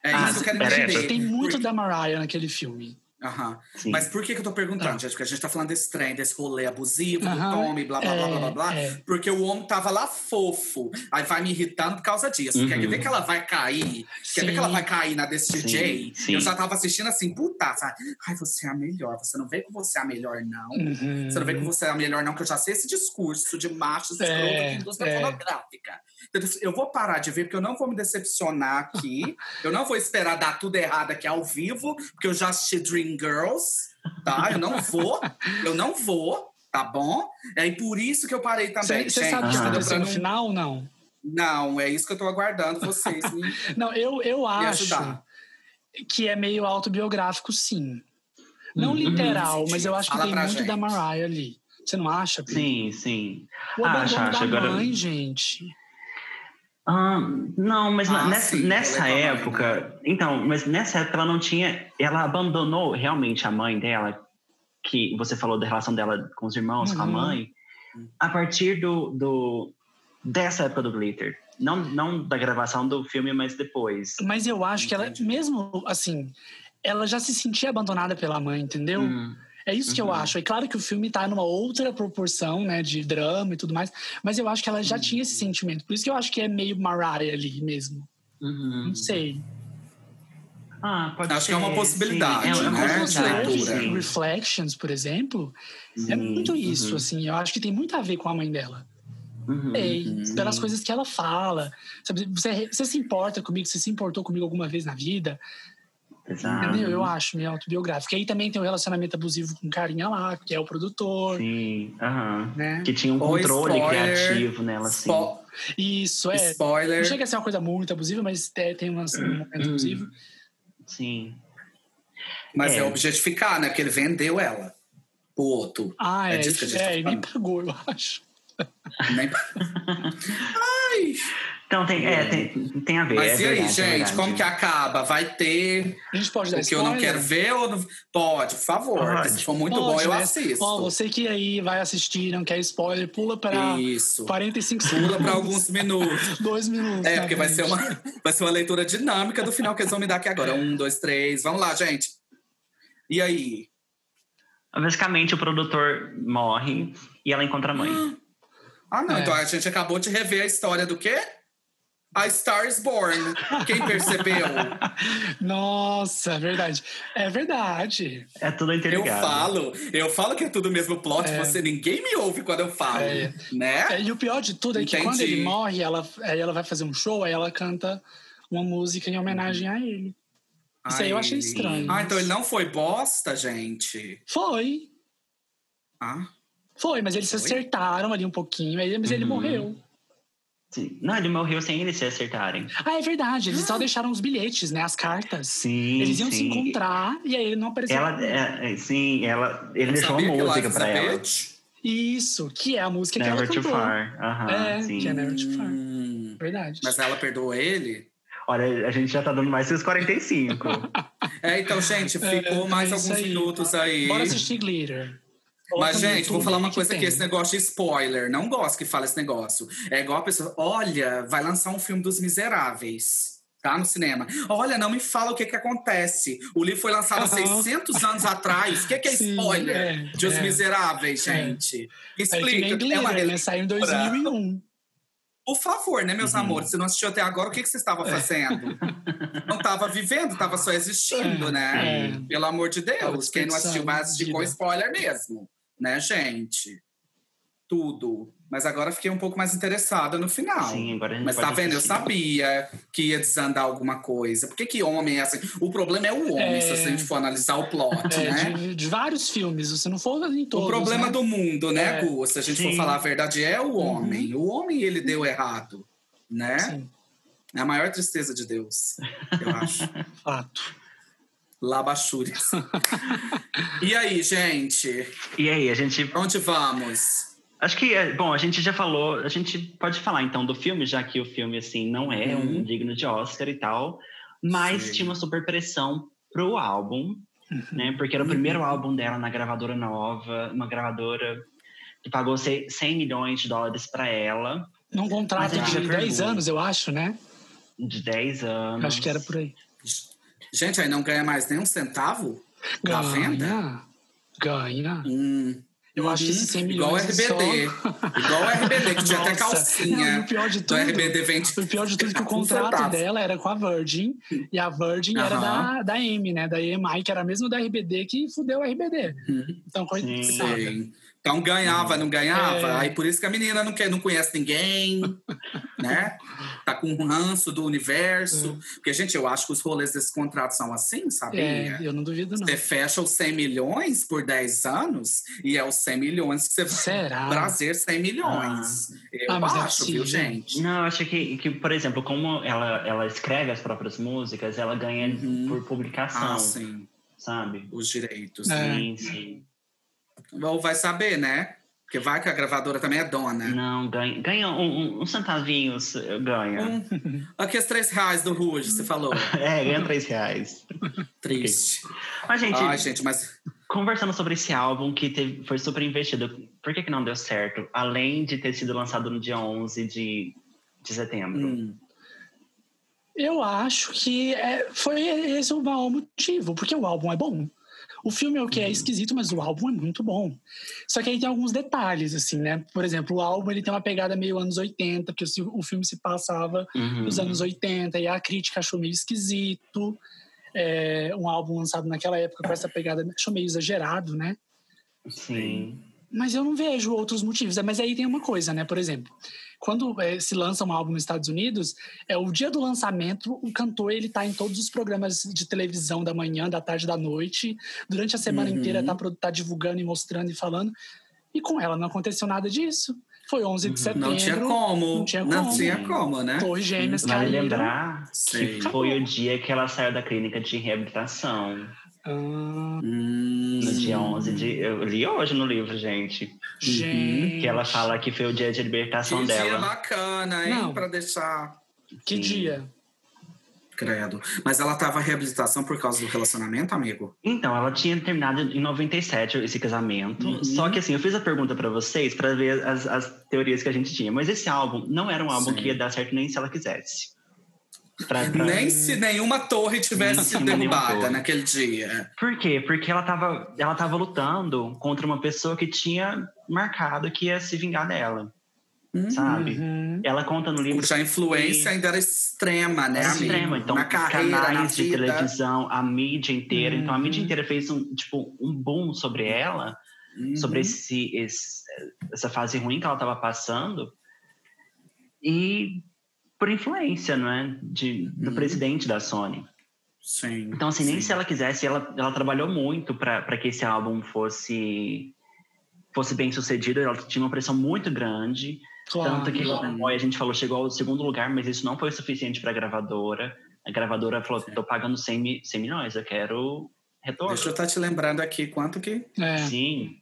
é Ah, isso que eu quero entender. tem muito da Mariah naquele filme. Aham. Sim. Mas por que, que eu tô perguntando, Ah. gente? Porque a gente tá falando desse trem, desse rolê abusivo, Aham. do Tommy, blá, blá, blá, É, blá, blá, blá. é. Porque o homem tava lá fofo. Aí vai me irritando por causa disso. Uhum. Quer ver que ela vai cair? Quer ver Sim. que ela vai cair na desse Sim, DJ? sim. Eu já tava assistindo assim, puta, sabe? Ai, você é a melhor. Você não vê que você é a melhor, não. Uhum. Você não vê que você é a melhor, não, que eu já sei esse discurso de machos É, escroto da indústria é. Então, Eu vou parar de ver, porque eu não vou me decepcionar aqui. eu não vou esperar dar tudo errado aqui ao vivo, porque eu já assisti Dream Girls, tá? Eu não vou, eu não vou, tá bom? É por isso que eu parei também. Você sabe o que aconteceu Pra no final ou não? Não, é isso que eu tô aguardando vocês me, Não, eu, eu me acho ajudar. que é meio autobiográfico, sim. Não Uhum. literal, mas eu acho que fala tem muito gente. da Mariah ali. Você não acha? Pedro? Sim, sim. O abandono Acho, acho. da Agora- mãe, gente. Ah, não, mas Ah, nessa, sim, nessa é com a mãe, época. Então, mas nessa época ela não tinha. Ela abandonou realmente a mãe dela, que você falou da relação dela com os irmãos, com a Uhum. mãe, a partir do, do dessa época do Glitter. Não, não da gravação do filme, mas depois. Mas eu acho que ela, Entendi. mesmo assim, ela já se sentia abandonada pela mãe, entendeu? Hum, É isso que eu Uhum. acho. É claro que o filme tá numa outra proporção, né, de drama e tudo mais, mas eu acho que ela já Uhum. tinha esse sentimento. Por isso que eu acho que é meio Mariah ali mesmo. uhum. Não sei. Ah, pode Acho que é uma ser, possibilidade, sim. É, é uma né, possibilidade. Reflections, por exemplo, é Sim, muito isso, uhum, assim. Eu acho que tem muito a ver com a mãe dela. uhum, Sei, Uhum. pelas coisas que ela fala. Sabe, você, você se importa comigo, você se importou comigo alguma vez na vida? Exato. Entendeu? Eu acho meio autobiográfico. E aí também tem o relacionamento abusivo com o carinha lá, que é o produtor, Sim, aham. né? Que tinha um Ou controle spoiler, criativo nela, assim. Spo- Isso, é. Não Spoiler. chega a ser uma coisa muito abusiva, mas tem, tem um momento abusivo. Sim. Mas é. É. objetificar, né? Porque ele vendeu ela pro outro. Ah, É é. disso que a gente tá é, e nem pagou, eu acho. Nem- Ai! Então tem, é, tem, tem a ver. Mas é e aí, verdade, é gente? verdade. como que acaba? Vai ter A gente pode dar o que eu não spoiler? quero ver ou não... Pode, por favor. Pode. Se for muito Pode, bom, eu né? assisto. Ó, você que aí vai assistir, não quer spoiler, pula para Isso. 45 Pula segundos. para alguns minutos. Dois minutos. É, porque vai ser, uma, vai ser uma leitura dinâmica do final que eles vão me dar aqui agora. Um, dois, três. Vamos lá, gente. E aí? Basicamente, o produtor morre e ela encontra a mãe. Ah, não. É. Então a gente acabou de rever a história do quê? A Star is Born. Quem percebeu? Nossa, é verdade. É verdade. É tudo Eu interligado. falo, eu falo que é tudo o mesmo plot, É. você ninguém me ouve quando eu falo, É. né? É, e o pior de tudo é que Entendi. quando ele morre, ela, aí ela vai fazer um show, aí ela canta uma música em homenagem a ele. Isso aí eu achei estranho. Ah, então ele não foi bosta, gente? Foi, Ah, foi, mas eles se Foi? acertaram ali um pouquinho, mas ele Uhum. morreu. Sim. Não, ele morreu sem eles se acertarem. Ah, é verdade, eles Ah. só deixaram os bilhetes, né? As cartas. Sim, Eles iam se sim. encontrar e aí ele não apareceu. Ela, é, é, sim, ela, ele não deixou uma que música pra ela. Bitch? Isso, que é a música que Never ela Too cantou. Far. Aham, É, sim. que é Never Too Far. Hum, Verdade. mas ela perdoou ele? Olha, a gente já tá dando mais que os 45. É, então, gente, ficou É, mais é alguns aí. minutos aí. Bora assistir Glitter. Mas, gente, vou falar uma coisa aqui, esse negócio de spoiler. Não gosto que fala esse negócio. É igual a pessoa, olha, vai lançar um filme dos miseráveis. Tá? No cinema. Olha, não me fala o que que acontece. O livro foi lançado há Aham. 600 anos atrás. O que que é Sim, spoiler é, de Os é. Miseráveis, É. gente? É Explica. É, Glitter, uma né? Saiu em releitura. 2001. Por favor, né, meus Uhum. amores? Você não assistiu até agora, o que, que você estava fazendo? não estava vivendo, estava só existindo, É, né? é. Pelo amor de Deus. Quem não assistiu vai assistir com desperdiçando spoiler mesmo, né, gente? Tudo. Mas agora fiquei um pouco mais interessada no final. Sim, agora a gente Mas pode tá vendo? Eu assistir. sabia que ia desandar alguma coisa. Por que, que homem é assim? O problema é o homem, É. se a gente for analisar o plot, É, né? de, de vários filmes, você não for em todos. o problema né? do mundo, né, É. Gu? Se a gente for Sim. falar a verdade, é o homem. O homem, ele deu errado, né? Sim, É a maior tristeza de Deus, eu acho. fato. Labachures. e aí, gente? E aí, a gente. Onde vamos? Acho que, é, bom, a gente já falou, a gente pode falar então do filme, já que o filme, assim, não é Uhum. um digno de Oscar e tal, mas Sim. tinha uma super pressão pro álbum, né? Porque era o Uhum. primeiro álbum dela na gravadora nova, uma gravadora que pagou se- 100 milhões de dólares para ela, Num contrato de já 10 pergunta. anos, eu acho, né? de 10 anos. Acho que era por aí. Gente, aí não ganha mais nem um centavo? Na venda? Ganha. Ganha. Hum. Eu acho que esses 100 Igual o milhões é RBD. Igual o RBD, que tinha até calcinha. Não, o pior de Do tudo- RBD vende. O pior de tudo é que o contrato dela era com a Virgin, e a Virgin era Aham. da, da M, né? Da EMI, que era mesmo da RBD, que fudeu o RBD. Uhum. Então, coisa Sim. Sim. Então ganhava, não ganhava. É. Aí por isso que a menina não, quer, não conhece ninguém, né? Tá com um ranço do universo. Porque, gente, eu acho que os rolês desse contrato são assim, sabia? É, eu não duvido, não. Você fecha os 100 milhões por 10 anos e é os 100 milhões que você Será? Prazer 100 milhões. Eu Ah, mas é acho, viu, gente? Não, eu acho que, que, por exemplo, como ela, ela escreve as próprias músicas, ela ganha Uhum. por publicação, Ah, sim. sabe? Os direitos. É. Sim, sim. Ou vai saber, né? Porque vai que a gravadora também é dona. Não, ganha, ganha um, um, uns centavinhos, ganha. Um, aqui os três reais do Ruge, você falou. É, ganha três reais. Triste. Mas, gente, Ai, gente, mas conversando sobre esse álbum que teve, foi super investido, por que, que não deu certo? Além de ter sido lançado no dia 11 de, de setembro. hum, Eu acho que é, foi esse o maior motivo, porque o álbum é bom. O filme é o que Uhum. é esquisito, mas o álbum é muito bom. Só que aí tem alguns detalhes, assim, né? Por exemplo, o álbum ele tem uma pegada meio anos 80, porque o, o filme se passava Uhum. nos anos 80 e a crítica achou meio esquisito. É, um álbum lançado naquela época com essa pegada achou meio exagerado, né? Sim. Mas eu não vejo outros motivos. Mas aí tem uma coisa, né? Por exemplo, quando é, se lança um álbum nos Estados Unidos, é o dia do lançamento, o cantor ele tá em todos os programas de televisão da manhã, da tarde, da noite. Durante a semana Uhum. inteira tá, tá divulgando e mostrando e falando. E com ela não aconteceu nada disso. Foi 11 de Uhum. setembro. não tinha como. Não tinha Não como. tinha como, né? Torres Gêmeas Vale caíram. lembrar Sei. que foi o dia que ela saiu da clínica de reabilitação. Ah, Hum, No dia 11 de... Eu li hoje no livro, gente. gente. Que ela fala que foi o dia de libertação que dia dela. bacana, hein? Não. Pra deixar. Que Sim. dia? Credo. Mas ela tava em reabilitação por causa do relacionamento, amigo? Então, ela tinha terminado em 97 esse casamento. Uhum. Só que assim, eu fiz a pergunta pra vocês pra ver as, as teorias que a gente tinha. Mas esse álbum não era um álbum Sim. que ia dar certo nem se ela quisesse. Pra- pra- Nem se nenhuma torre tivesse sido derrubada naquele dia. Por quê? Porque ela tava, ela tava lutando contra uma pessoa que tinha marcado que ia se vingar dela, sabe? Uhum. Ela conta no livro Cuja influência ainda era extrema, né, era extrema. Então, na carreira, na canais de vida. televisão, a mídia inteira. Então, a mídia Uhum. inteira fez um, tipo, um boom sobre ela. Uhum. sobre esse, esse- essa fase ruim que ela estava passando. E por influência, não é? De, do uhum. presidente da Sony. Sim. Então, assim, nem sim. se ela quisesse, ela, ela trabalhou muito para que esse álbum fosse fosse bem sucedido. Ela tinha uma pressão muito grande. Claro, tanto que claro. a gente falou, chegou ao segundo lugar, mas isso não foi suficiente para a gravadora. A gravadora falou: tô pagando 100, 100 milhões, eu quero retorno. Deixa eu estar tá te lembrando aqui quanto que. É. Sim.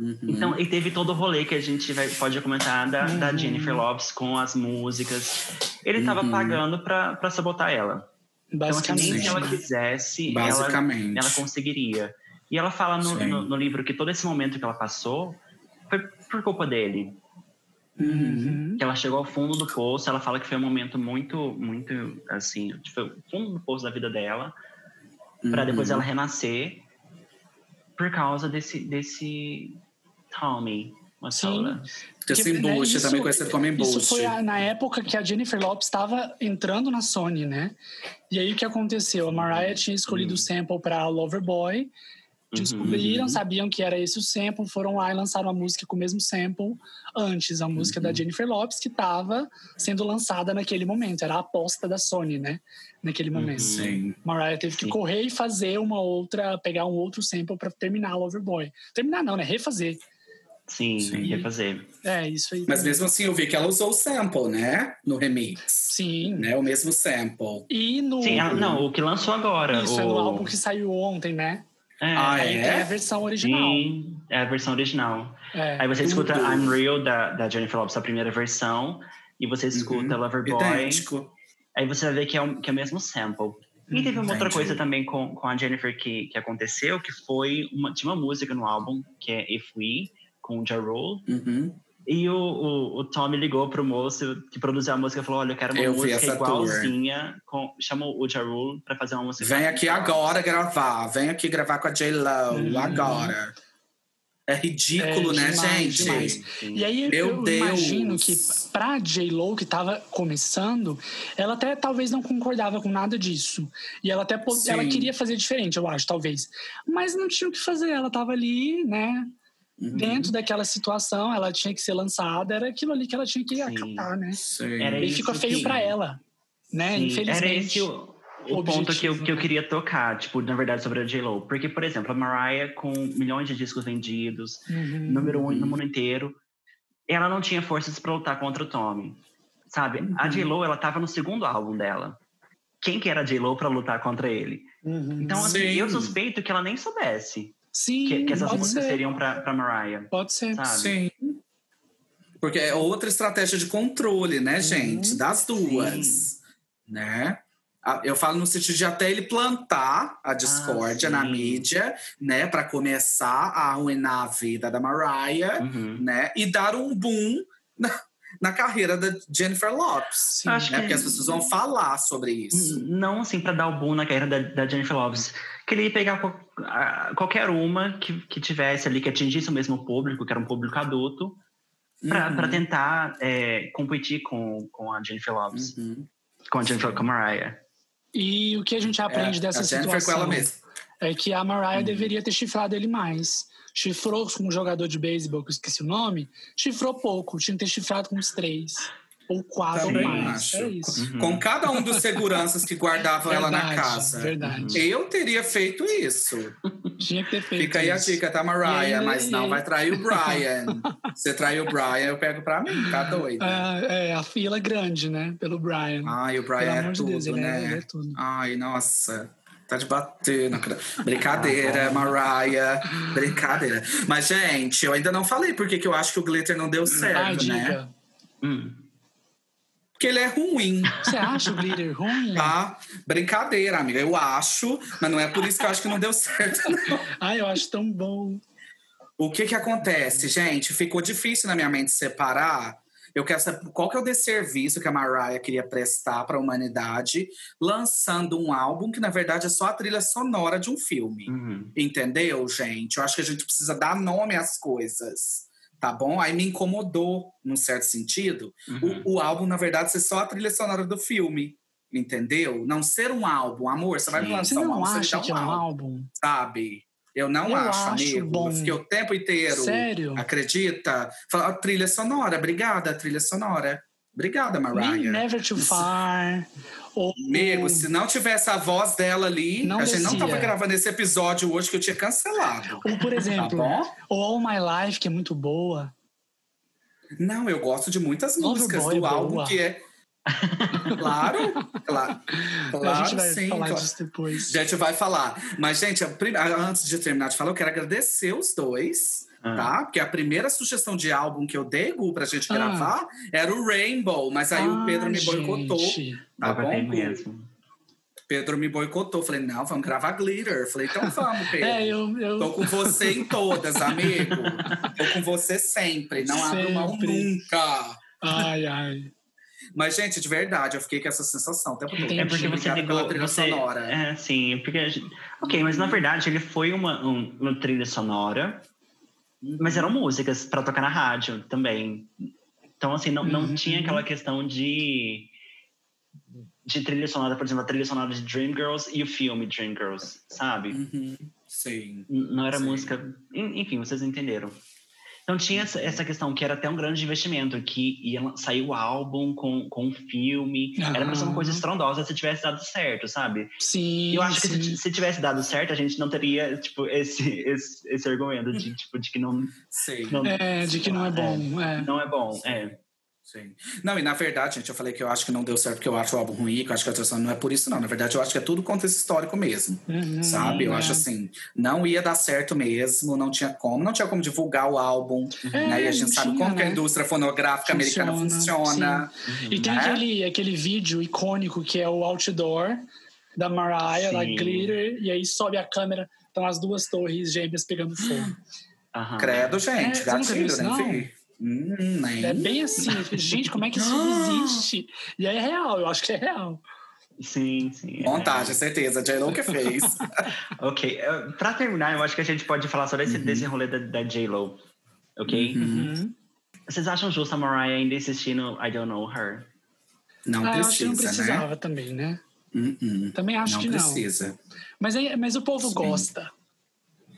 Uhum. Então, e teve todo o rolê que a gente vai, pode comentar da, uhum. da Jennifer Lopes com as músicas. Ele estava uhum. pagando para sabotar ela. Basicamente. Então, assim, se ela quisesse, Basicamente. Ela, ela conseguiria. E ela fala no, no, no, livro que todo esse momento que ela passou foi por culpa dele. Uhum. Que ela chegou ao fundo do poço, ela fala que foi um momento muito, muito, assim, foi o fundo do poço da vida dela, uhum. para depois ela renascer por causa desse, desse Tommy. Sim. Esse embuste, né, também conhecido como embuste. Isso foi a, na época que a Jennifer Lopes estava entrando na Sony, né? E aí o que aconteceu? A Mariah tinha escolhido o sample para Loverboy, descobriram, uhum. sabiam que era esse o sample, foram lá e lançaram a música com o mesmo sample antes, a música uhum. da Jennifer Lopes, que estava sendo lançada naquele momento, era a aposta da Sony, né? Naquele momento. Uhum. Sim. Mariah teve que Sim. correr e fazer uma outra, pegar um outro sample para terminar Loverboy. Terminar não, né? Refazer. Sim, Sim, refazer. É, isso aí. Mas mesmo assim, eu vi que ela usou o sample, né? No remix. Sim. Né? O mesmo sample. E no... Sim, ela, não, o que lançou agora. Isso, o... é no álbum que saiu ontem, né? É, ah, é? tem a versão original. Sim, é a versão original. É, aí você escuta I'm Real, da, da Jennifer Lopes, a primeira versão, e você escuta uhum. Loverboy. Idêntico. Aí você vai ver que é, o, que é o mesmo sample. E teve uma Entendi. outra coisa também com, com a Jennifer que, que aconteceu, que foi uma, tinha uma música no álbum, que é If We, com o Ja Rule. Uhum. E o, o, o Tommy ligou pro moço que produziu a música e falou: Olha, eu quero uma eu música igualzinha. Com, chamou o Ja Rule pra fazer uma música. Vem aqui agora gravar. Vem aqui gravar com a J-Lo uhum. agora. É ridículo, é, né, demais, gente? Demais. E aí Meu eu Deus. imagino que pra J-Lo, que tava começando, ela até talvez não concordava com nada disso. E ela até ela queria fazer diferente, eu acho, talvez. Mas não tinha o que fazer, ela tava ali, né? Uhum. Dentro daquela situação, ela tinha que ser lançada, era aquilo ali que ela tinha que Sim. acatar, né? Sim. Era e ficou feio que... para ela, né? Sim. Infelizmente. Era esse o, o ponto que eu, que eu queria tocar, tipo, na verdade, sobre a J-Lo. Porque, por exemplo, a Mariah, com milhões de discos vendidos, uhum. número um no mundo inteiro, ela não tinha forças para lutar contra o Tommy, sabe? Uhum. A J-Lo, ela tava no segundo álbum dela. Quem que era a J-Lo para lutar contra ele? Uhum. Então, assim, eu suspeito que ela nem soubesse. Sim, que, que essas músicas ser. seriam para Mariah. Pode ser. Sabe? Sim. Porque é outra estratégia de controle, né, uhum. gente? Das duas. Sim. Né? Eu falo no sentido de até ele plantar a discórdia ah, na mídia, né, para começar a arruinar a vida da Mariah, uhum. né, e dar um boom na, na carreira da Jennifer Lopes. Sim, né, que... Porque as pessoas vão falar sobre isso. Não, assim, para dar o boom na carreira da, da Jennifer Lopes. Queria pegar qualquer uma que, que tivesse ali, que atingisse o mesmo público, que era um público adulto, para uhum. tentar é, competir com, com a Jennifer Lopes. Uhum. Com a Jennifer, com a Mariah. E o que a gente aprende é, dessa situação é que a Mariah uhum. deveria ter chifrado ele mais. Chifrou com um jogador de beisebol, que eu esqueci o nome, chifrou pouco, tinha que ter chifrado com uns três. Ou quatro Também mais. É isso. Uhum. Com cada um dos seguranças que guardavam verdade, ela na casa. Verdade. Eu teria feito isso. Tinha que ter feito. Fica aí isso. a dica, tá, Mariah? mas não vai trair o Brian. Você traiu o Brian, eu pego pra mim, tá doido. É, é, a fila é grande, né? Pelo Brian. Ai, o Brian é tudo, Deus, né? Ele é, tudo. Ai, nossa. Tá de bater. Brincadeira, Mariah. Brincadeira. Mas, gente, eu ainda não falei porque que eu acho que o glitter não deu certo, Ai, né? Hum que ele é ruim. Você acha o glitter ruim? Tá? Brincadeira, amiga. Eu acho, mas não é por isso que eu acho que não deu certo, não. Ai, eu acho tão bom. O que que acontece, gente? Ficou difícil na minha mente separar. Eu quero saber qual que é o desserviço que a Mariah queria prestar para a humanidade, lançando um álbum que, na verdade, é só a trilha sonora de um filme. Uhum. Entendeu, gente? Eu acho que a gente precisa dar nome às coisas tá bom? Aí me incomodou, num certo sentido, uhum. o, o, álbum, na verdade, ser só a trilha sonora do filme. Entendeu? Não ser um álbum, amor. Você vai me lançar você um álbum, acha você que é um álbum. Sabe? Eu não eu acho, acho, amigo. Bom. Eu fiquei o tempo inteiro. Sério? Acredita? Fala, trilha sonora, obrigada, trilha sonora. Obrigada, Mariah. Never Too Far. Ou, Amigo, se não tivesse a voz dela ali, Não a gente não descia. tava gravando esse episódio hoje que eu tinha cancelado. ou, por Tá exemplo, bom? ou All My Life, que é muito boa. Não, eu gosto de muitas músicas Loverboy do é álbum boa. que é. Claro, claro. a Claro, gente vai sim. falar claro. disso depois. A gente vai falar. Mas, gente, a a- antes de terminar de falar, eu quero agradecer os dois, Ah. tá? Porque a primeira sugestão de álbum que eu dei, Gu, pra gente Ah. gravar, era o Rainbow. Mas aí o Pedro Ah, me boicotou. gente. Tá Boicotei bom, mesmo. Pedro me boicotou. Falei, não, vamos gravar Glitter. Falei, então vamos, Pedro. É, eu. eu Tô com você em todas, amigo. Tô com você sempre. Não abro mão Sempre. nunca. Ai, ai. Mas, gente, de verdade, eu fiquei com essa sensação o tempo todo. É porque você ligou. pela trilha Você, sonora. é, sim, porque. Ok, mas na verdade ele foi uma, um- uma trilha sonora, mas eram músicas para tocar na rádio também. Então, assim, não, não Uhum. tinha aquela questão de. De trilha sonora, por exemplo, a trilha sonora de Dreamgirls e o filme Dreamgirls, sabe? Uhum. Sim. Não era Sim. música. en- Enfim, vocês entenderam. Então tinha essa, questão que era até um grande investimento, que ia sair o álbum com, com um filme. Era pra ser uma coisa estrondosa se tivesse dado certo, sabe? Sim. E eu acho que sim. se, se tivesse dado certo, a gente não teria, tipo, esse, esse, esse argumento de, tipo, de que não, Sim. não, É, de que não é bom. É. não é bom. É. Sim. Não, e na verdade, gente, eu falei que eu acho que não deu certo porque eu acho o álbum ruim, que eu acho que a atração não é por isso, não. Na verdade, eu acho que é tudo contexto histórico mesmo. Uhum, Sabe? Eu é. acho assim, não ia dar certo mesmo, não tinha como, não tinha como divulgar o álbum, É, né? E a gente não sabe tinha, como que a né? indústria fonográfica americana Funciona, funciona. E tem né? aquele, aquele vídeo icônico que é o outdoor da Mariah, lá Sim. glitter, e aí sobe a câmera, estão as duas torres gêmeas pegando fogo. Credo, É, gente, viu gatilho, não? Hum, nem. É bem assim, gente, como é que isso existe? E aí é real, eu acho que é real. Sim, sim. é. Montagem, certeza. J-Lo que fez. Ok, eh, pra terminar, eu acho que a gente pode falar só desse, Uhum. desse rolê da, da J-Lo. Ok? Uhum. Vocês acham justo a Mariah ainda insistir no I Don't Know Her? Não Ah, eu acho que não precisa, né? precisava também, né? Hum, hum. Também acho Não que não. precisa. Mas, aí, mas o povo Sim. gosta.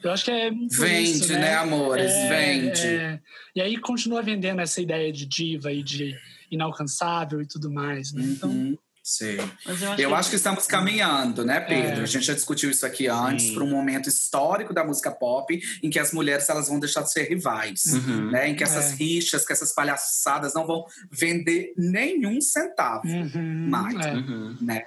Eu acho que é. por Vende, isso, né, amores? É, Vende. é. E aí continua vendendo essa ideia de diva e de inalcançável e tudo mais, né? Então, Uhum. Sim. Mas eu acho Eu que, acho que estamos caminhando, né, Pedro? É. A gente já discutiu isso aqui antes, Sim. para um momento histórico da música pop, em que as mulheres elas vão deixar de ser rivais. Uhum. Né, em que essas É. rixas, que essas palhaçadas não vão vender nenhum centavo, uhum, Mais. é. Uhum. né?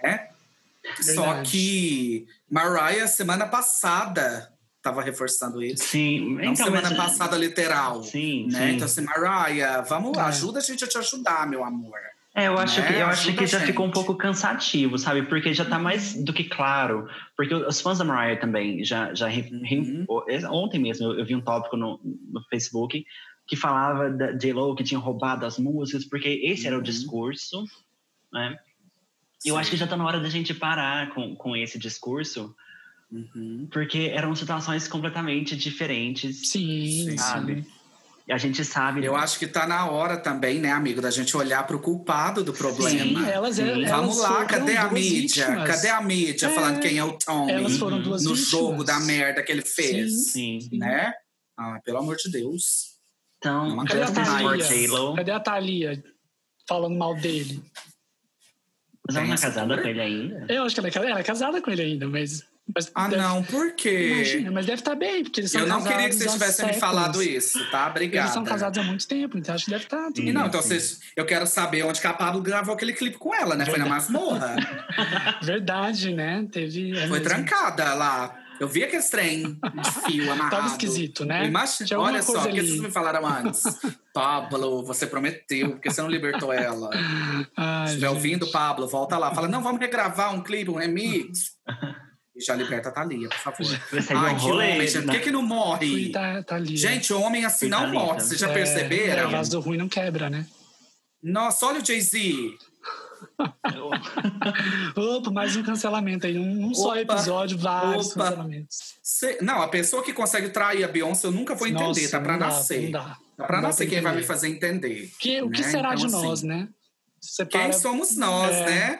Só Verdade. que Mariah, semana passada, estava reforçando isso. Sim, então, semana mas- passada, literal. Sim, Né? sim. Então, assim, Mariah, vamos, É. ajuda a gente a te ajudar, meu amor. É, eu acho né? que, eu acho que já ficou um pouco cansativo, sabe? Porque já tá mais do que claro. Porque os fãs da Mariah também já. já Uhum. Ontem mesmo eu, vi um tópico no, no Facebook que falava da J-Lo que tinha roubado as músicas, porque esse era o Uhum. discurso, né? E eu Sim. acho que já tá na hora da gente parar com, com esse discurso, Uhum. porque eram situações completamente diferentes. Sim, Sim. Sabe? sim. E a gente sabe. Eu acho que tá na hora também, né, amigo, da gente olhar pro culpado do problema. Sim, elas, Sim. elas Vamos lá, cadê a mídia? vítimas. Cadê a mídia É. falando quem é o Tommy Elas foram duas no vítimas. jogo da merda que ele fez? Sim. Né? Ah, pelo amor de Deus. Então, Não Cadê a Thalia? Cadê a Thalia falando mal dele? Mas ela não é casada com ele ainda? Eu acho que ela é, ela é casada com ele ainda, mas. Mas Ah, deve- não, por quê? Imagina, mas deve estar bem, porque eles são Eu não queria que você há tivesse me falado isso, tá? Obrigada. Eles são casados há muito tempo, então acho que deve estar tudo E não, então vocês, eu quero saber onde que a Pablo gravou aquele clipe com ela, né? Foi na masmorra. Verdade, né? Teve. é Foi mesmo. trancada lá. Eu vi aquele trem de fio amarrado. Tava esquisito, né? Imagina, olha só, o que vocês me falaram antes? Pablo, você prometeu, porque você não libertou ela. Ai, Se estiver gente. ouvindo, Pablo, volta lá. Fala, não, vamos regravar um clipe, um remix. E já liberta a Thalia, por favor. Ai, um que rolê. homem, gente. Por que, né? que não morre? Gente, homem assim não morre. Vocês já É, perceberam? É, vaso ruim não quebra, né? Nossa, olha o Jay-Z. Opa, mais um cancelamento aí. Um, um só Opa, episódio, vários opa. cancelamentos. Cê- Não, a pessoa que consegue trair a Beyoncé, eu nunca vou entender. Nossa, tá pra não dá, nascer. Não dá. Tá pra nascer quem vai me fazer entender. Que, o que né? será Então, de assim, nós, né? Você Quem somos nós, É. né?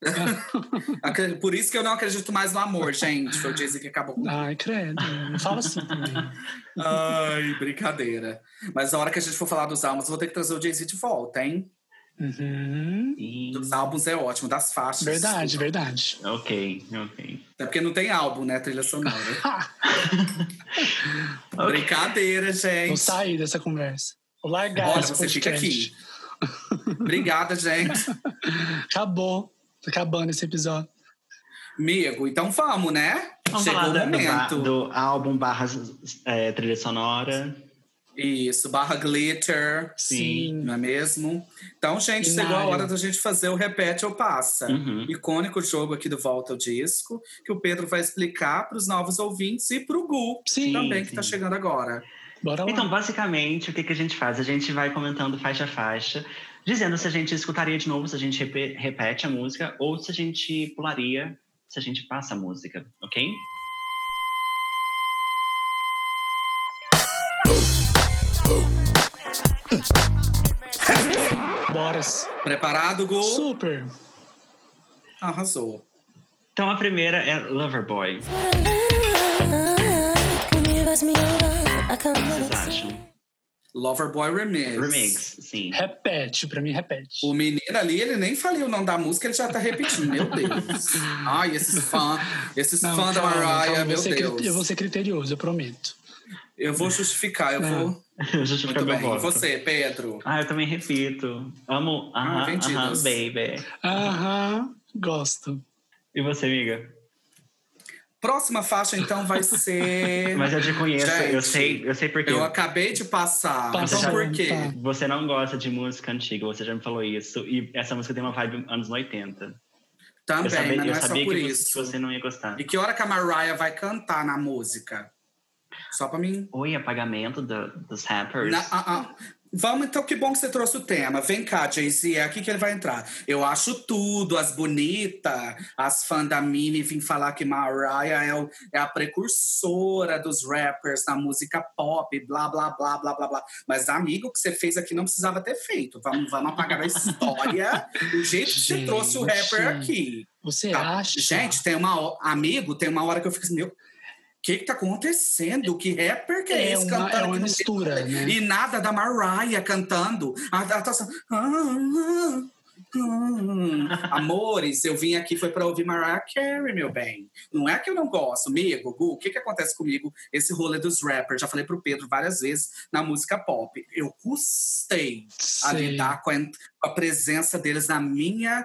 Por isso que eu não acredito mais no amor, gente. Foi o Jay-Z que acabou com Ai, credo. Não fala assim também. Ai, brincadeira. Mas a hora que a gente for falar dos álbuns, eu vou ter que trazer o Jay-Z de volta, hein? Uhum. Dos álbuns é ótimo, das faixas. Verdade, desculpa. verdade. Ok, ok. É porque não tem álbum, né? Trilha sonora. Brincadeira, Vou gente. sair dessa conversa. Vou largar Olha, você fica podcast. aqui. Obrigada, gente. Acabou. Tá acabando esse episódio. Amigo, então vamos, né? Vamos Chegou falar o do, do, momento. do álbum barra é, trilha sonora. Isso, barra glitter, Sim. não é mesmo? Então, gente, chegou a hora da gente fazer o repete ou passa. Uhum. Icônico jogo aqui do Volta ao Disco, que o Pedro vai explicar para os novos ouvintes e para o Gu Sim. também, que está sim. chegando agora. Bora lá. Então, basicamente, o que, que a gente faz? A gente vai comentando faixa a faixa, dizendo se a gente escutaria de novo, se a gente repe- repete a música, ou se a gente pularia, se a gente passa a música, ok? Bora. Preparado, Gu? Super. Arrasou. Então, a primeira é Loverboy. O que vocês acham? Loverboy Remix. Remix, sim. Repete, pra mim, repete. O menino ali, ele nem falou o nome da música, ele já tá repetindo. Meu Deus. Ai, esses fãs, esses Não, fãs da Mariah, calma, eu meu Deus. Eu vou ser criterioso, eu prometo. Eu vou justificar, eu Não. vou. Justificar Muito meu bem. E você, Pedro? Ah, eu também repito. Amo. Ah, Aham, aham, baby. Aham, gosto. E você, amiga? Próxima faixa, então, vai ser. Mas eu te conheço, eu Gente, sei, eu sei por quê. Eu acabei de passar. Passa então, por quê? Você não gosta de música antiga, você já me falou isso. E essa música tem uma vibe anos 80. eu Também, sabia, mas eu não é só sabia por que, você, isso. que você não ia gostar. E que hora que a Mariah vai cantar na música? Só pra mim. Oi, apagamento do- dos rappers. Na- ah, ah. Vamos, então, que bom que você trouxe o tema. Vem cá, Jay-Z, é aqui que ele vai entrar. Eu acho tudo, as bonitas, as fãs da Mini vêm falar que Mariah é, o- é a precursora dos rappers na música pop, blá, blá, blá, blá, blá, blá. Mas, amigo, o que você fez aqui não precisava ter feito. Vamos, vamos apagar a história do jeito que você trouxe o rapper aqui. Você Tá. acha? Gente, tem uma amigo, tem uma hora que eu fico assim, meu, que que tá acontecendo? Que rapper que é, é esse uma, cantando é uma mistura, né? E nada da Mariah cantando. A, a, a, ah, ah. Amores, eu vim aqui foi para ouvir Mariah Carey, meu bem. Não é que eu não gosto, amigo. Gu, o que que acontece comigo? Esse rolê dos rappers, já falei pro Pedro várias vezes na música pop. Eu custei a Sei. lidar com a, com a presença deles na minha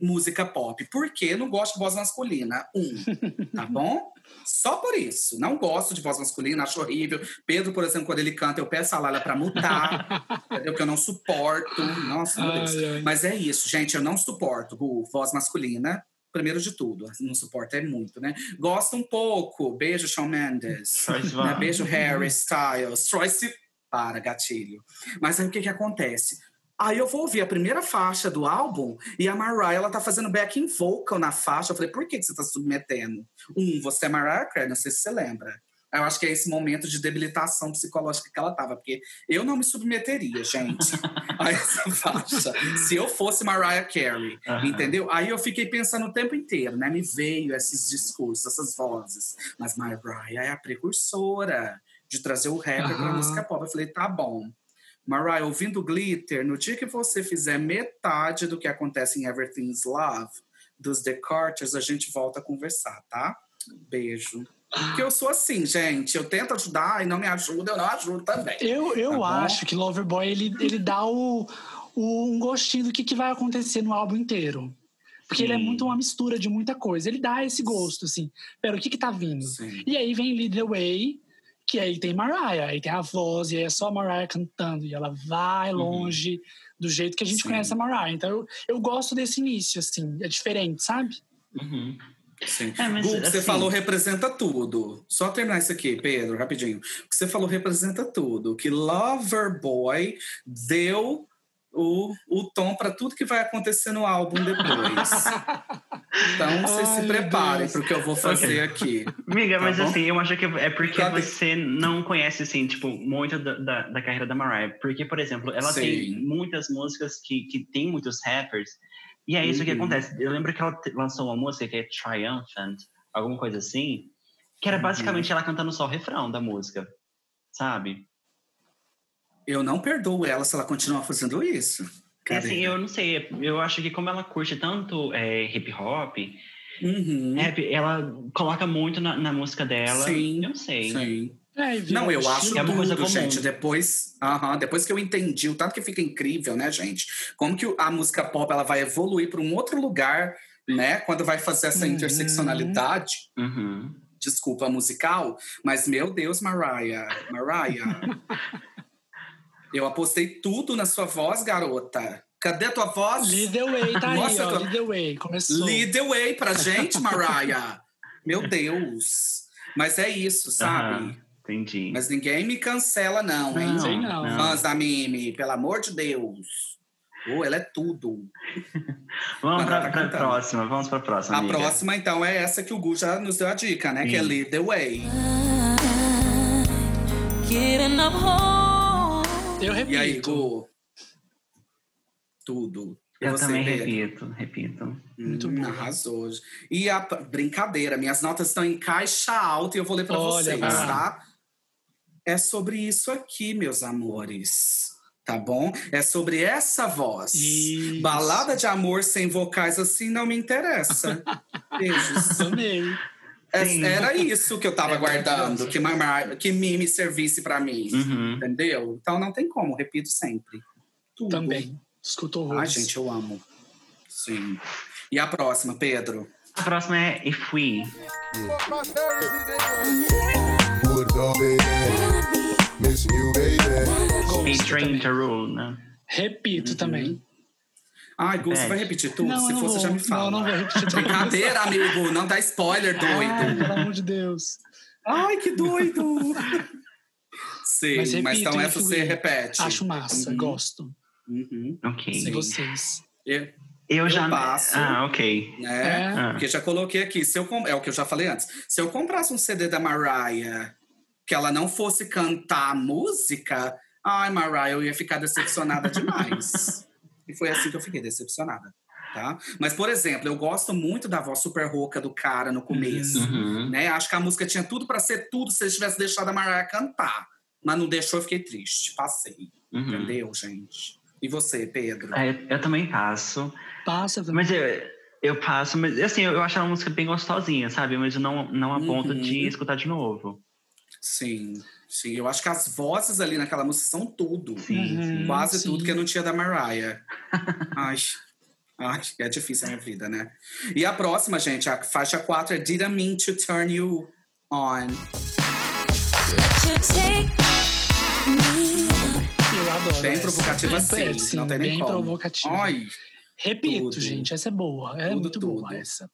música pop. Porque eu não gosto de voz masculina. Um, tá bom? Só por isso. Não gosto de voz masculina, acho horrível. Pedro, por exemplo, quando ele canta, eu peço a Lala pra mutar, entendeu? Que eu não suporto. Nossa, meu Deus. Ai, ai. Mas é isso, gente, eu não suporto Gu, voz masculina. Primeiro de tudo, não suporto é muito, né? Gosto um pouco. Beijo, Shawn Mendes. Né? Beijo, Harry Styles. Troy Sivan. Para, gatilho. Mas aí o que que acontece? Aí eu vou ouvir a primeira faixa do álbum e a Mariah, ela tá fazendo backing vocal na faixa. Eu falei, por que, que você tá submetendo? Um, você é Mariah Carey, não sei se você lembra. Eu acho que é esse momento de debilitação psicológica que ela tava, porque eu não me submeteria, gente, a essa faixa. Se eu fosse Mariah Carey, Aham. entendeu? Aí eu fiquei pensando o tempo inteiro, né? Me veio esses discursos, essas vozes. Mas Mariah é a precursora de trazer o rapper pra Aham. música pop. Eu falei, tá bom. Mariah, ouvindo Glitter, no dia que você fizer metade do que acontece em Everything's Love, dos The Carters, a gente volta a conversar, tá? Beijo. Porque eu sou assim, gente. Eu tento ajudar e não me ajuda, eu não ajudo também. Eu, eu Tá acho que Loverboy ele, ele dá o, o- um gostinho do que, que vai acontecer no álbum inteiro. Porque ele é muito uma mistura de muita coisa. Ele dá esse gosto, assim. Pera, o que que tá vindo? Sim. E aí vem Lead the Way, que aí tem Mariah, aí tem a voz, e aí é só a Mariah cantando. E ela vai longe do jeito que a gente Sim. conhece a Mariah. Então eu, eu gosto desse início, assim. É diferente, sabe? Uhum. Sim. É, mas, o que você assim- falou representa tudo. Só terminar isso aqui, Pedro, rapidinho. O que você falou representa tudo. Que Loverboy deu o, o tom para tudo que vai acontecer no álbum depois. Então, vocês Ai, se preparem para o que eu vou fazer aqui. Amiga, Tá mas bom? assim, eu acho que é porque Sabe- você não conhece, assim, tipo, muito da, da, da carreira da Mariah. Porque, por exemplo, ela Sim. tem muitas músicas que, que tem muitos rappers. E é isso que Uhum. acontece. Eu lembro que ela lançou uma música que é Triumphant, alguma coisa assim, que era Uhum. basicamente ela cantando só o refrão da música, sabe? Eu não perdoo ela se ela continuar fazendo isso. E, assim, eu não sei, eu acho que como ela curte tanto é, hip hop, Uhum. rap, ela coloca muito na, na música dela. Sim, Eu não sei. Sim. É, Não, eu acho. É uma coisa tudo, comum. gente. Depois, aham, depois que eu entendi o tanto que fica incrível, né, gente? Como que a música pop ela vai evoluir para um outro lugar, né? Quando vai fazer essa Uhum. interseccionalidade. Uhum. Desculpa, musical, mas meu Deus, Mariah, Mariah. eu apostei tudo na sua voz, garota. Cadê a tua voz? Lead the way, tá Mostra aí, ó. tua- Lead the way. Começou. Lead the way pra gente, Mariah. Meu Deus. Mas é isso, sabe? Aham, entendi. Mas ninguém me cancela, não, hein? Não, sei não. Fãs da Mimi, pelo amor de Deus. Oh, ela é tudo. Vamos ela tá cantando. próxima, vamos pra próxima. A amiga. próxima, então, é essa que o Gu já nos deu a dica, né? Que é Sim. Lead the Way. Getting up home. Eu repito. E aí, Gu? Tudo. Eu você, também Pedro? repito, repito. Muito Hum, bom. Arrasou. E a brincadeira, minhas notas estão em caixa alta e eu vou ler para vocês, tá? É sobre isso aqui, meus amores. Tá bom? É sobre essa voz. Isso. Balada de amor sem vocais assim não me interessa. Beijos. Amei. É- Sim. Era isso que eu tava É aguardando, maravilhoso. que, que Mimi servisse pra mim. Uhum. Entendeu? Então não tem como, repito sempre. Tudo. Também. Escutou Ai, horrores. gente, eu amo. Sim. E a próxima, Pedro? A próxima é baby. Gosto Featuring Rule, né? Repito também. Ai, Gu, você vai repetir tudo? Não, Se eu não for, você já me fala. Não, não vou repetir tudo. Brincadeira, amigo. Não dá spoiler, doido. Ai, pelo amor de Deus. Ai, que doido. Sim, Mas mas, repito, então hein, essa você repete. Acho massa, Uhum. gosto. Uhum. Ok. E Sim. vocês? Eu, Eu, já. passo. Ah, ok. né? É. Ah. Porque já coloquei aqui. Se eu, com- é o que eu já falei antes. Se eu comprasse um CD da Mariah que ela não fosse cantar a música, ai, Mariah, eu ia ficar decepcionada demais. e foi assim que eu fiquei decepcionada. Tá? Mas, por exemplo, eu gosto muito da voz super rouca do cara no começo. Uhum. né? Acho que a música tinha tudo pra ser tudo se eles tivessem deixado a Mariah cantar. Mas não deixou, eu fiquei triste. Passei. Uhum. Entendeu, gente? E você, Pedro? É, eu, também passo. Passa também. Mas eu, eu passo, mas assim, eu, eu acho uma música bem gostosinha, sabe? Mas eu não, não a ponto Uhum. de escutar de novo. Sim, sim. Eu acho que as vozes ali naquela música são tudo. Sim, Uhum. sim. Quase sim. tudo que eu não tinha da Mariah. ai, ai, é difícil a minha vida, né? E a próxima, gente, a faixa 4 é Didn't Mean to Turn You On. Eu adoro. Bem essa. provocativa, É, sim. não tem nem bem como. provocativa. Ai, Repito, tudo. gente, essa é boa. É Tudo, muito tudo. boa essa.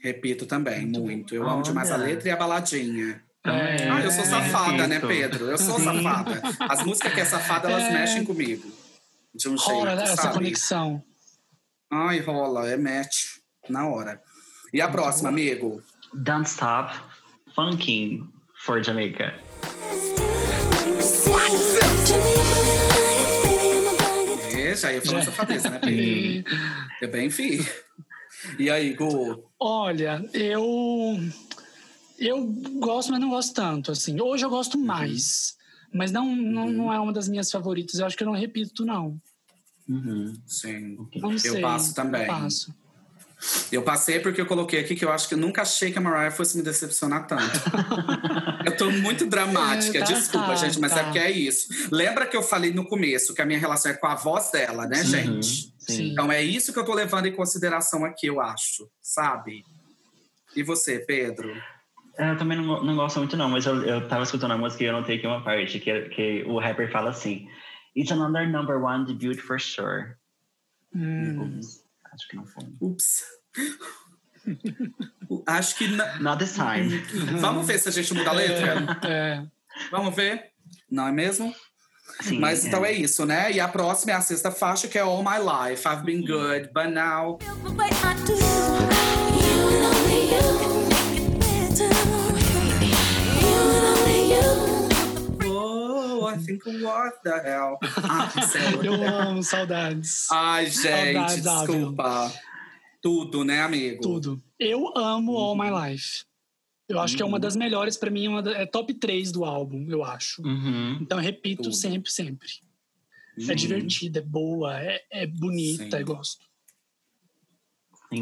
repito também, Muito muito. Eu amo demais a Olha. letra e a baladinha. É, Ah, eu sou safada, né. Pedro? Eu sou Sim. safada. As músicas que é safada, elas É. mexem comigo. De um Rola jeito, essa sabe? conexão. Ai, rola, é match. Na hora. E a próxima, amigo? Don't Stop Funking for Jamaica. É, já ia Já. safadeza, né, Pedro? É bem, fi. E aí, Gu? Olha, eu eu gosto, mas não gosto tanto. Assim, hoje eu Uhum. gosto mais, mas não, não, não é uma das minhas favoritas. Eu acho que eu não repito não. Uhum. Sim. Não Eu sei. passo também. Eu passo. Eu passei porque eu coloquei aqui que eu acho que eu nunca achei que a Mariah fosse me decepcionar tanto. eu tô muito dramática, É, tá, desculpa, tá, gente, mas tá. é porque é isso. Lembra que eu falei no começo que a minha relação é com a voz dela, né, Uhum. gente? Sim. Então é isso que eu tô levando em consideração aqui, eu acho, sabe? E você, Pedro? É, Eu também não, não gosto muito, não, mas eu, eu tava escutando a música e eu notei aqui uma parte que, que o rapper fala assim: It's another number one debut for sure. Hum, Ups, acho que não foi. Ups. acho que. na- Not this time. Vamos ver se a gente muda a letra? é, Vamos ver? Não é mesmo? Sim, Mas então é isso, né? E a próxima é a sexta faixa, que é All My Life. I've been good, but now. I think what the hell? Ah, céu. eu amo saudades. Ai, gente, Saudades, desculpa. Tudo, né, amigo? Tudo. Eu amo All My Life. Eu acho que é uma das melhores pra mim, uma da- é top 3 do álbum, eu acho. Uhum. Então eu repito Tudo. sempre, sempre. É divertida, é boa, é, é bonita, Sim. eu gosto.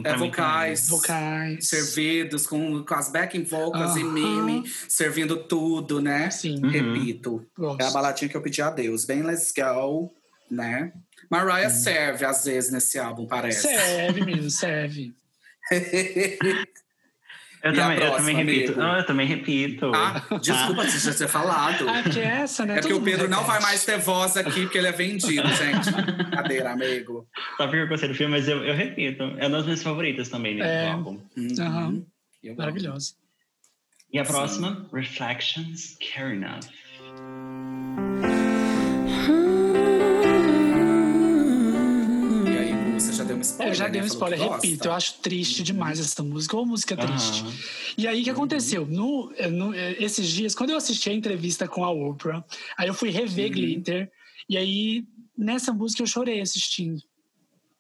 É vocais. Vocais. Servidos com, com as backing vocals e Aham. mime, servindo tudo, né? Sim, Uhum. Repito. gosto. É a baladinha que eu pedi a Deus. Bem let's go, né? Mariah serve às vezes nesse álbum, parece. Serve, menino, serve. Eu E a também, eu próxima, também repito. Não, eu também repito. ah, desculpa se já ter falado. Ah, porque essa, né? É porque o Pedro não vai mais ter voz aqui, porque ele é vendido, gente. Cadeira, amigo. Só porque eu gostei do filme, mas eu, eu repito. É uma das minhas favoritas também nesse É. álbum. Aham. Uhum. Eu. Maravilhosa. E a próxima, Reflections, Care Enough. Spoiler, Eu já né? dei um spoiler, repito, eu acho triste demais essa música, ou música triste. E aí, o que aconteceu? No, no- esses dias, quando eu assisti a entrevista com a Oprah, aí eu fui rever Glitter, e aí, nessa música, eu chorei assistindo.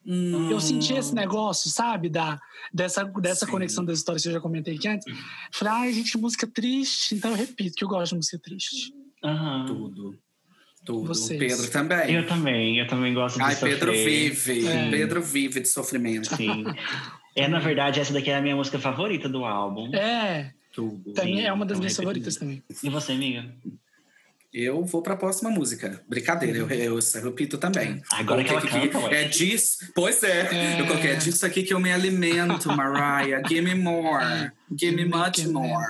Hum, Eu senti esse negócio, sabe? Da, dessa dessa Sim. conexão das histórias que eu já comentei aqui antes. Falei, ai, gente, música triste. Então eu repito que eu gosto de música triste. Aham. Tudo. Tudo. Vocês. Pedro também. Eu também, eu também gosto de Ai, sofrer. Pedro vive. É. Pedro vive de sofrimento. Sim. É, na verdade, essa daqui é a minha música favorita do álbum. É, Tudo. também é uma das então minhas favoritas também. E você, amiga? Eu vou pra próxima música. Brincadeira, eu, eu, eu repito também. Agora que ela canta, ué. É disso. Pois é. É. Eu coloquei, é disso aqui que eu me alimento, Mariah. Give me more. Give me much more.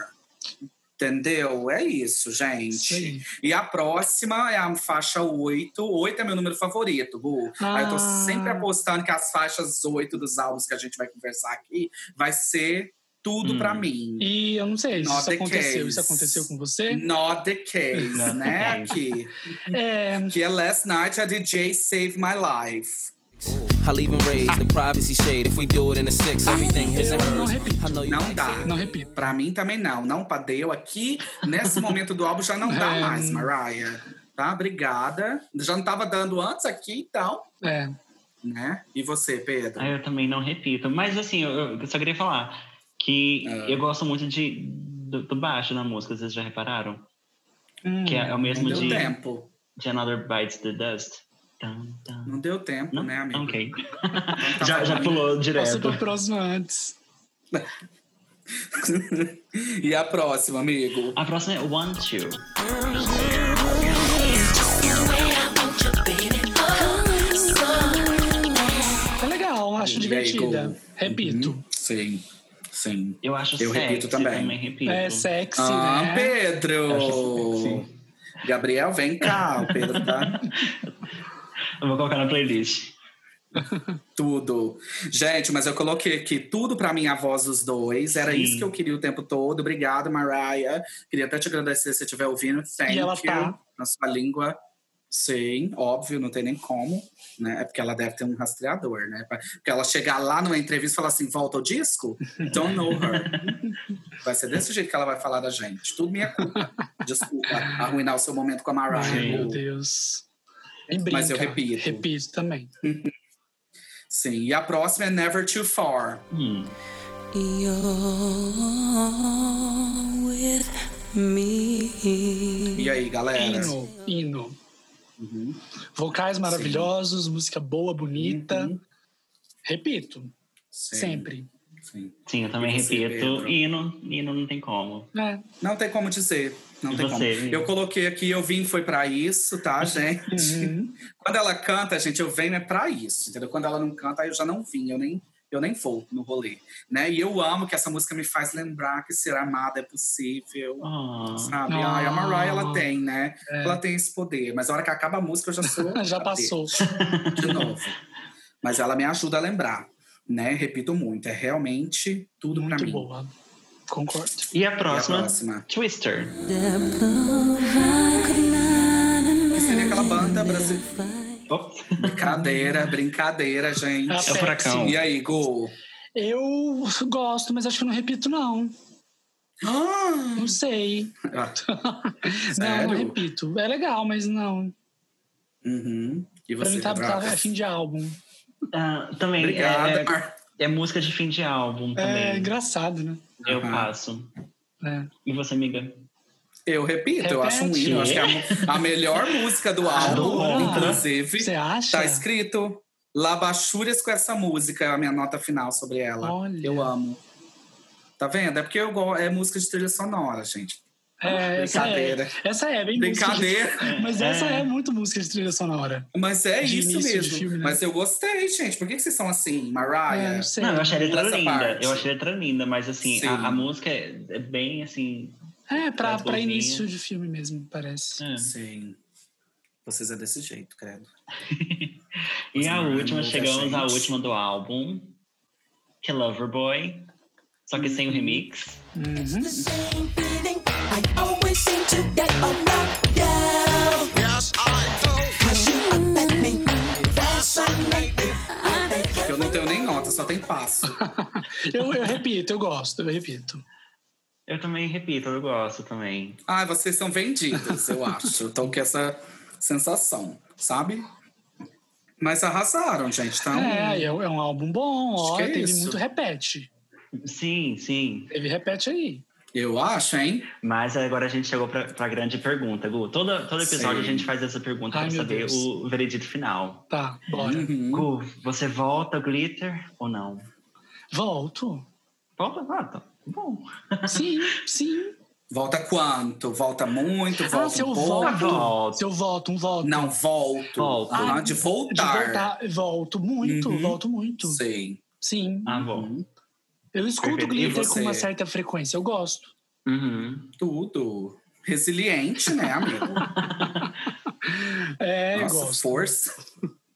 Entendeu? É isso, gente. E a próxima é a faixa 8. 8 é meu número favorito, Gu. Aí eu tô Ah. sempre apostando que as faixas 8 dos álbuns que a gente vai conversar aqui vai ser tudo Hum. pra mim. E eu não sei se Not isso aconteceu. case. Isso aconteceu com você? Not the case, né? Que, É, que é Last Night a DJ Save My Life. I'll even raise the privacy shade if we do it in a six. Everything his and eu não hers. dá. Não repito. Pra mim também não. Não padeu aqui. Nesse momento do álbum já não dá É. mais, Mariah. Tá? Obrigada. Já não tava dando antes aqui, então. É. Né? E você, Pedro? Ah, eu também não repito. Mas assim, eu, eu só queria falar que Ah. eu gosto muito de, do, do baixo na música, vocês já repararam? Hum, Que é, é o mesmo deu de, tempo. de Another Bites the Dust. Não deu tempo, Não? né, amigo? Ok. Então tá já, já pulou direto. pra próxima antes. e a próxima, amigo? A próxima é One Two. É legal, acho divertida. Repito. Uhum. Sim, sim. Eu acho Eu sexy, repito também. repito. É sexy, Ah, né? Pedro! Gabriel, vem cá. O Pedro tá Eu vou colocar na playlist. tudo. Gente, mas eu coloquei aqui tudo pra mim a voz dos dois. Era Sim. isso que eu queria o tempo todo. Obrigado, Mariah. Queria até te agradecer se você estiver ouvindo. Thank E ela you. tá. Na sua língua. Sim, óbvio, não tem nem como, né? É porque ela deve ter um rastreador, né? Porque ela chegar lá numa entrevista e falar assim, volta o disco? Don't know her. Vai ser desse jeito que ela vai falar da gente. Tudo minha culpa. Desculpa arruinar o seu momento com a Mariah. Meu. Deus. Brinca. Mas eu repito. Repito também. Sim, e a próxima é Never Too Far. Hum. You're with me. E aí, galera? Hino, hino. Uhum. Vocais maravilhosos, música boa, bonita. Uhum. Repito, Sim, sempre. Sim. Sim, eu também E você, repito. Pedro? E não, e não, tem como. É. Não tem como dizer. Não E tem você, como. Vini? Eu coloquei aqui, eu vim foi pra isso, tá, gente? Uhum. Quando ela canta, gente, eu venho é pra isso, entendeu? Quando ela não canta, aí eu já não vim, eu nem, eu nem vou no rolê, né? E eu amo que essa música me faz lembrar que ser amada é possível, Ah. sabe? Ah. Ai, a Mariah, ela tem, né? É. Ela tem esse poder, mas a hora que acaba a música, eu já sou... Já passou. De novo. Mas ela me ajuda a lembrar, né? Repito muito, é realmente tudo pra Muito mim. boa. Concordo. E a E a próxima? próxima? Twister. Seria aquela banda brasileira. Oh. Brincadeira, brincadeira, gente. É o furacão. E aí, Gol? Eu gosto, mas acho que eu não repito, não. Ah! Não sei. Ah, Não, não repito. É legal, mas não. uhum. E Pra você, mim tá, tá é fim de álbum. Ah, também Obrigada, é, é, é música de fim de álbum É também. engraçado, né? Eu Aham. passo. É. E você, amiga? Eu repito, eu acho um Repete. hino. Acho que é a, a melhor música do álbum, Adoro. inclusive. Você acha? Tá escrito Labachúrias com essa música, é a minha nota final sobre ela. Olha. Eu amo. Tá vendo? É porque eu gosto. É música de trilha sonora, gente. É, essa é, Brincadeira. essa é bem Brincadeira. música Mas essa é muito música de trilha sonora. Mas é De isso início mesmo. filme, né? Mas eu gostei, gente. Por que, que vocês são assim, Mariah? É, não sei. Não, eu achei a letra linda. parte. Eu achei a letra linda, mas assim, Sim. a, a música é, é bem assim. É, pra, É pra início de filme mesmo, parece. é. Sim. Vocês é desse jeito, credo. E a Não, última, chegamos à última do álbum, que é Loverboy. Só que Uhum. sem o remix. The same feeling I always seem to get around you. Yes, I do. Cause you affect me, fascinate me. Eu não tenho nem nota, só tem passo. Eu, eu repito, eu gosto, eu repito. Eu também repito, eu gosto também. Ah, vocês são vendidos, eu acho. Eu tô com essa sensação, sabe? Mas arrasaram, gente. Então, É, é, é um álbum bom, Acho ó, que é teve isso. muito repete. Sim, sim. Teve repete aí. eu acho, hein? Mas agora a gente chegou pra, pra grande pergunta, Gu. Todo, todo episódio Sim. a gente faz essa pergunta Ai, pra meu saber Deus. o veredito final. Tá, bora. Uhum. Gu, você volta ao glitter ou não? Volto. Volta, volta. Bom. Sim, sim. Volta quanto? Volta muito? Volta ah, se eu um volto. Volta. Se eu volto, um volto. Não, volto. Volto. Ah, de De voltar. voltar, volto muito, Uhum. volto muito. Sei. Sim. Ah, bom. Eu escuto Perfeito. Glitter com você? uma certa frequência, eu gosto. Uhum. Tudo. Resiliente, né, amigo? É, Nossa, gosto. força.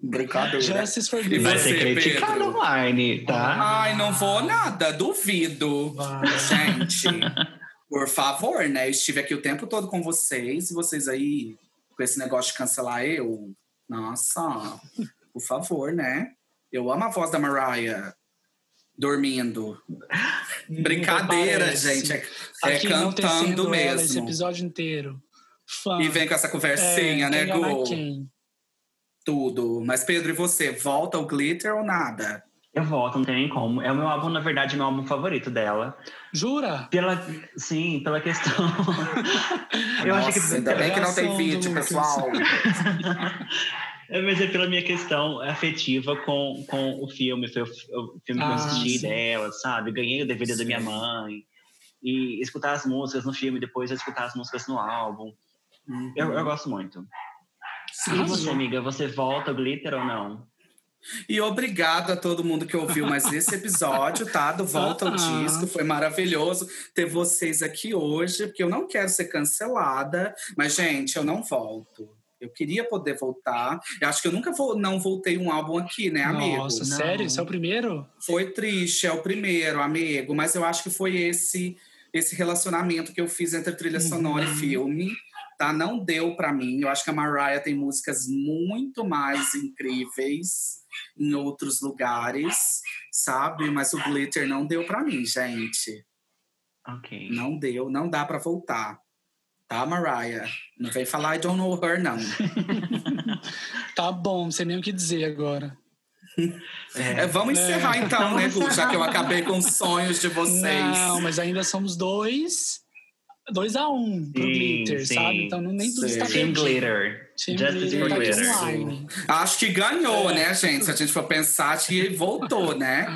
Brincadeira. Justice for E Vai ser criticado online, tá? Ai, não vou nada, duvido. Vai. Gente, por favor, né? Eu estive aqui o tempo todo com vocês e vocês aí, com esse negócio de cancelar eu. Nossa, por favor, né? Eu amo a voz da Mariah dormindo. Brincadeira, parece. gente. É, é cantando ela Esse mesmo. episódio inteiro. Fã. E vem com essa conversinha, é, né, enganar Gu? Tudo. Mas, Pedro, e você? Volta ao glitter ou nada? Eu volto, não tem nem como. É o meu álbum, na verdade, meu álbum favorito dela. Jura? Pela, sim, pela questão. eu Nossa, acho que. ainda bem que não tem vídeo, pessoal. É, mas é pela minha questão afetiva com, com o filme. Foi o, o filme que eu Ah, assisti sim. dela, sabe? Ganhei o DVD da minha Sim. mãe. E escutar as músicas no filme, depois escutar as músicas no álbum. Eu, eu gosto muito. E você, amiga, você volta ao glitter ou não? E obrigado a todo mundo que ouviu mais esse episódio, tá? Do Volta ao Ah. Disco. Foi maravilhoso ter vocês aqui hoje, porque eu não quero ser cancelada. Mas, gente, eu não volto. Eu queria poder voltar. Eu acho que eu nunca vou, não voltei um álbum aqui, né, amigo? Nossa, Não. sério? Esse é o primeiro? Foi triste, é o primeiro, amigo. Mas eu acho que foi esse esse relacionamento que eu fiz entre trilha sonora Uhum. e filme. Tá? Não deu pra mim. Eu acho que a Mariah tem músicas muito mais incríveis em outros lugares, sabe? Mas o Glitter não deu pra mim, gente. Ok. Não deu, não dá pra voltar. Tá, Mariah? Não vem falar I don't know her, não. Tá bom, não sei nem o que dizer agora. É, vamos encerrar então, né, Gu? Já que eu acabei com os sonhos de vocês. Não, mas ainda somos dois. Dois a um pro Sim, glitter, sim. sabe? Então não, nem tudo Sim. está. Glitter. Justice for. Acho que ganhou, É. né, gente? Se a gente for pensar, acho que voltou, né?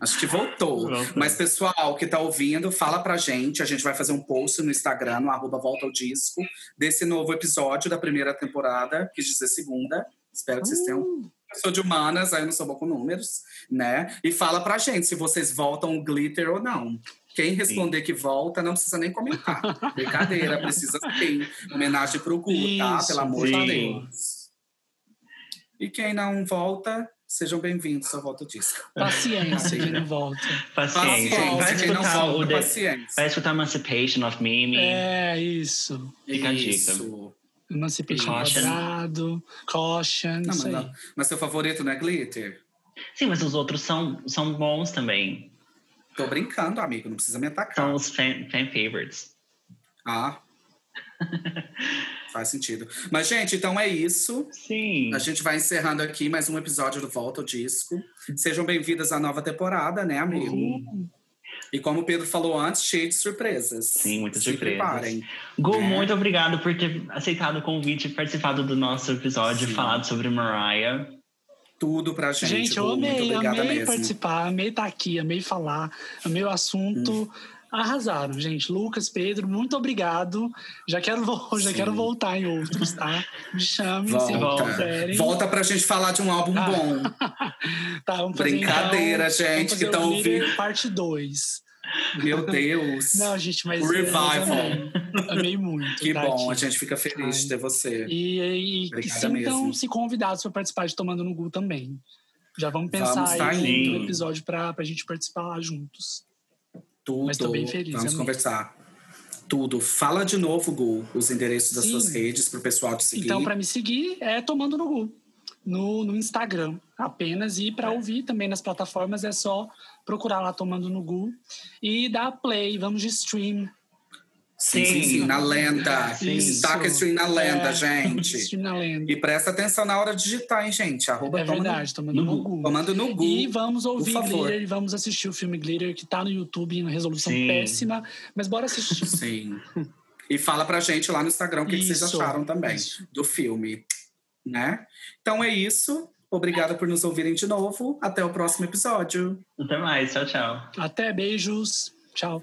Acho que voltou. Voltou. Mas, pessoal que tá ouvindo, fala pra gente. A gente vai fazer um post no Instagram, no arroba Volta ao Disco, desse novo episódio da primeira temporada, quis dizer segunda. Espero que vocês tenham. Eu sou de humanas, aí eu não sou bom com números, né? E fala pra gente se vocês voltam o glitter ou não. Quem responder que volta não precisa nem comentar. Brincadeira, precisa sim. Homenagem pro Gu, tá? Isso, Pelo amor de sim. Deus. E quem não volta, sejam bem-vindos ao Volta Disco. Paciência que não volta. Paciência. Vai Paciência, quem não escutar o volta, paciência. Vai escutar Emancipation of Mimi. É, isso. Fica a dica. Isso. Emancipation Caution. quadrado, caution, Não, isso mas, não. mas seu favorito não é glitter? Sim, mas os outros são, são bons também. Tô brincando, amigo, não precisa me atacar. São os fan, fan favorites. Ah. Faz sentido. Mas, gente, então é isso. Sim. A gente vai encerrando aqui mais um episódio do Volta ao Disco. Sejam bem-vindas à nova temporada, né, amigo? E como o Pedro falou antes, cheio de surpresas. Sim, muitas Se surpresas. preparem. Gu, né? muito obrigado por ter aceitado o convite e participado do nosso episódio Sim. falado sobre Mariah. Tudo pra gente. Gente, eu amei, Muito obrigada amei mesmo. participar, amei estar aqui, amei falar, amei o assunto. Hum. Arrasaram, gente. Lucas, Pedro, muito obrigado. Já quero, já Sim. quero voltar em outros, tá? Me chamem se Volta. quiserem. Volta pra gente falar de um álbum Ah. bom. Tá, vamos fazer, Brincadeira, então, gente, vamos que fazer tão o Glitter ouvindo. Parte 2. Meu Deus. Não, gente, mas Revival. eu amei, muito. que tá bom, a aqui. gente fica feliz Ai. de ter você. E, e, e sintam-se mesmo. convidados para participar de Tomando no Gu também. Já vamos pensar Vamos tá aí no episódio para a gente participar lá juntos. Tudo. Mas tô bem feliz, Vamos amei. conversar. Tudo. Fala de novo, Gu, os endereços das Sim. suas redes pro pessoal te seguir. Então, para me seguir, é Tomando no Gu. No, no Instagram apenas. E para ouvir também nas plataformas é só procurar lá Tomando no Gu. E dar play, vamos de stream. sim, sim, Sim. na lenda. Isso. Taca stream na lenda, É, gente. Stream na lenda. E presta atenção na hora de digitar, hein, gente? Arroba É toma no- verdade, Tomando no Gu. Tomando no Gu. E vamos ouvir. Glitter e vamos assistir o filme Glitter, que tá no YouTube, na resolução Sim. péssima. Mas bora assistir. Sim. E fala pra gente lá no Instagram o que, que vocês acharam também isso. do filme, né? Então é isso. Obrigada por nos ouvirem de novo. Até o próximo episódio. Até mais, tchau, tchau. Até, beijos. Tchau.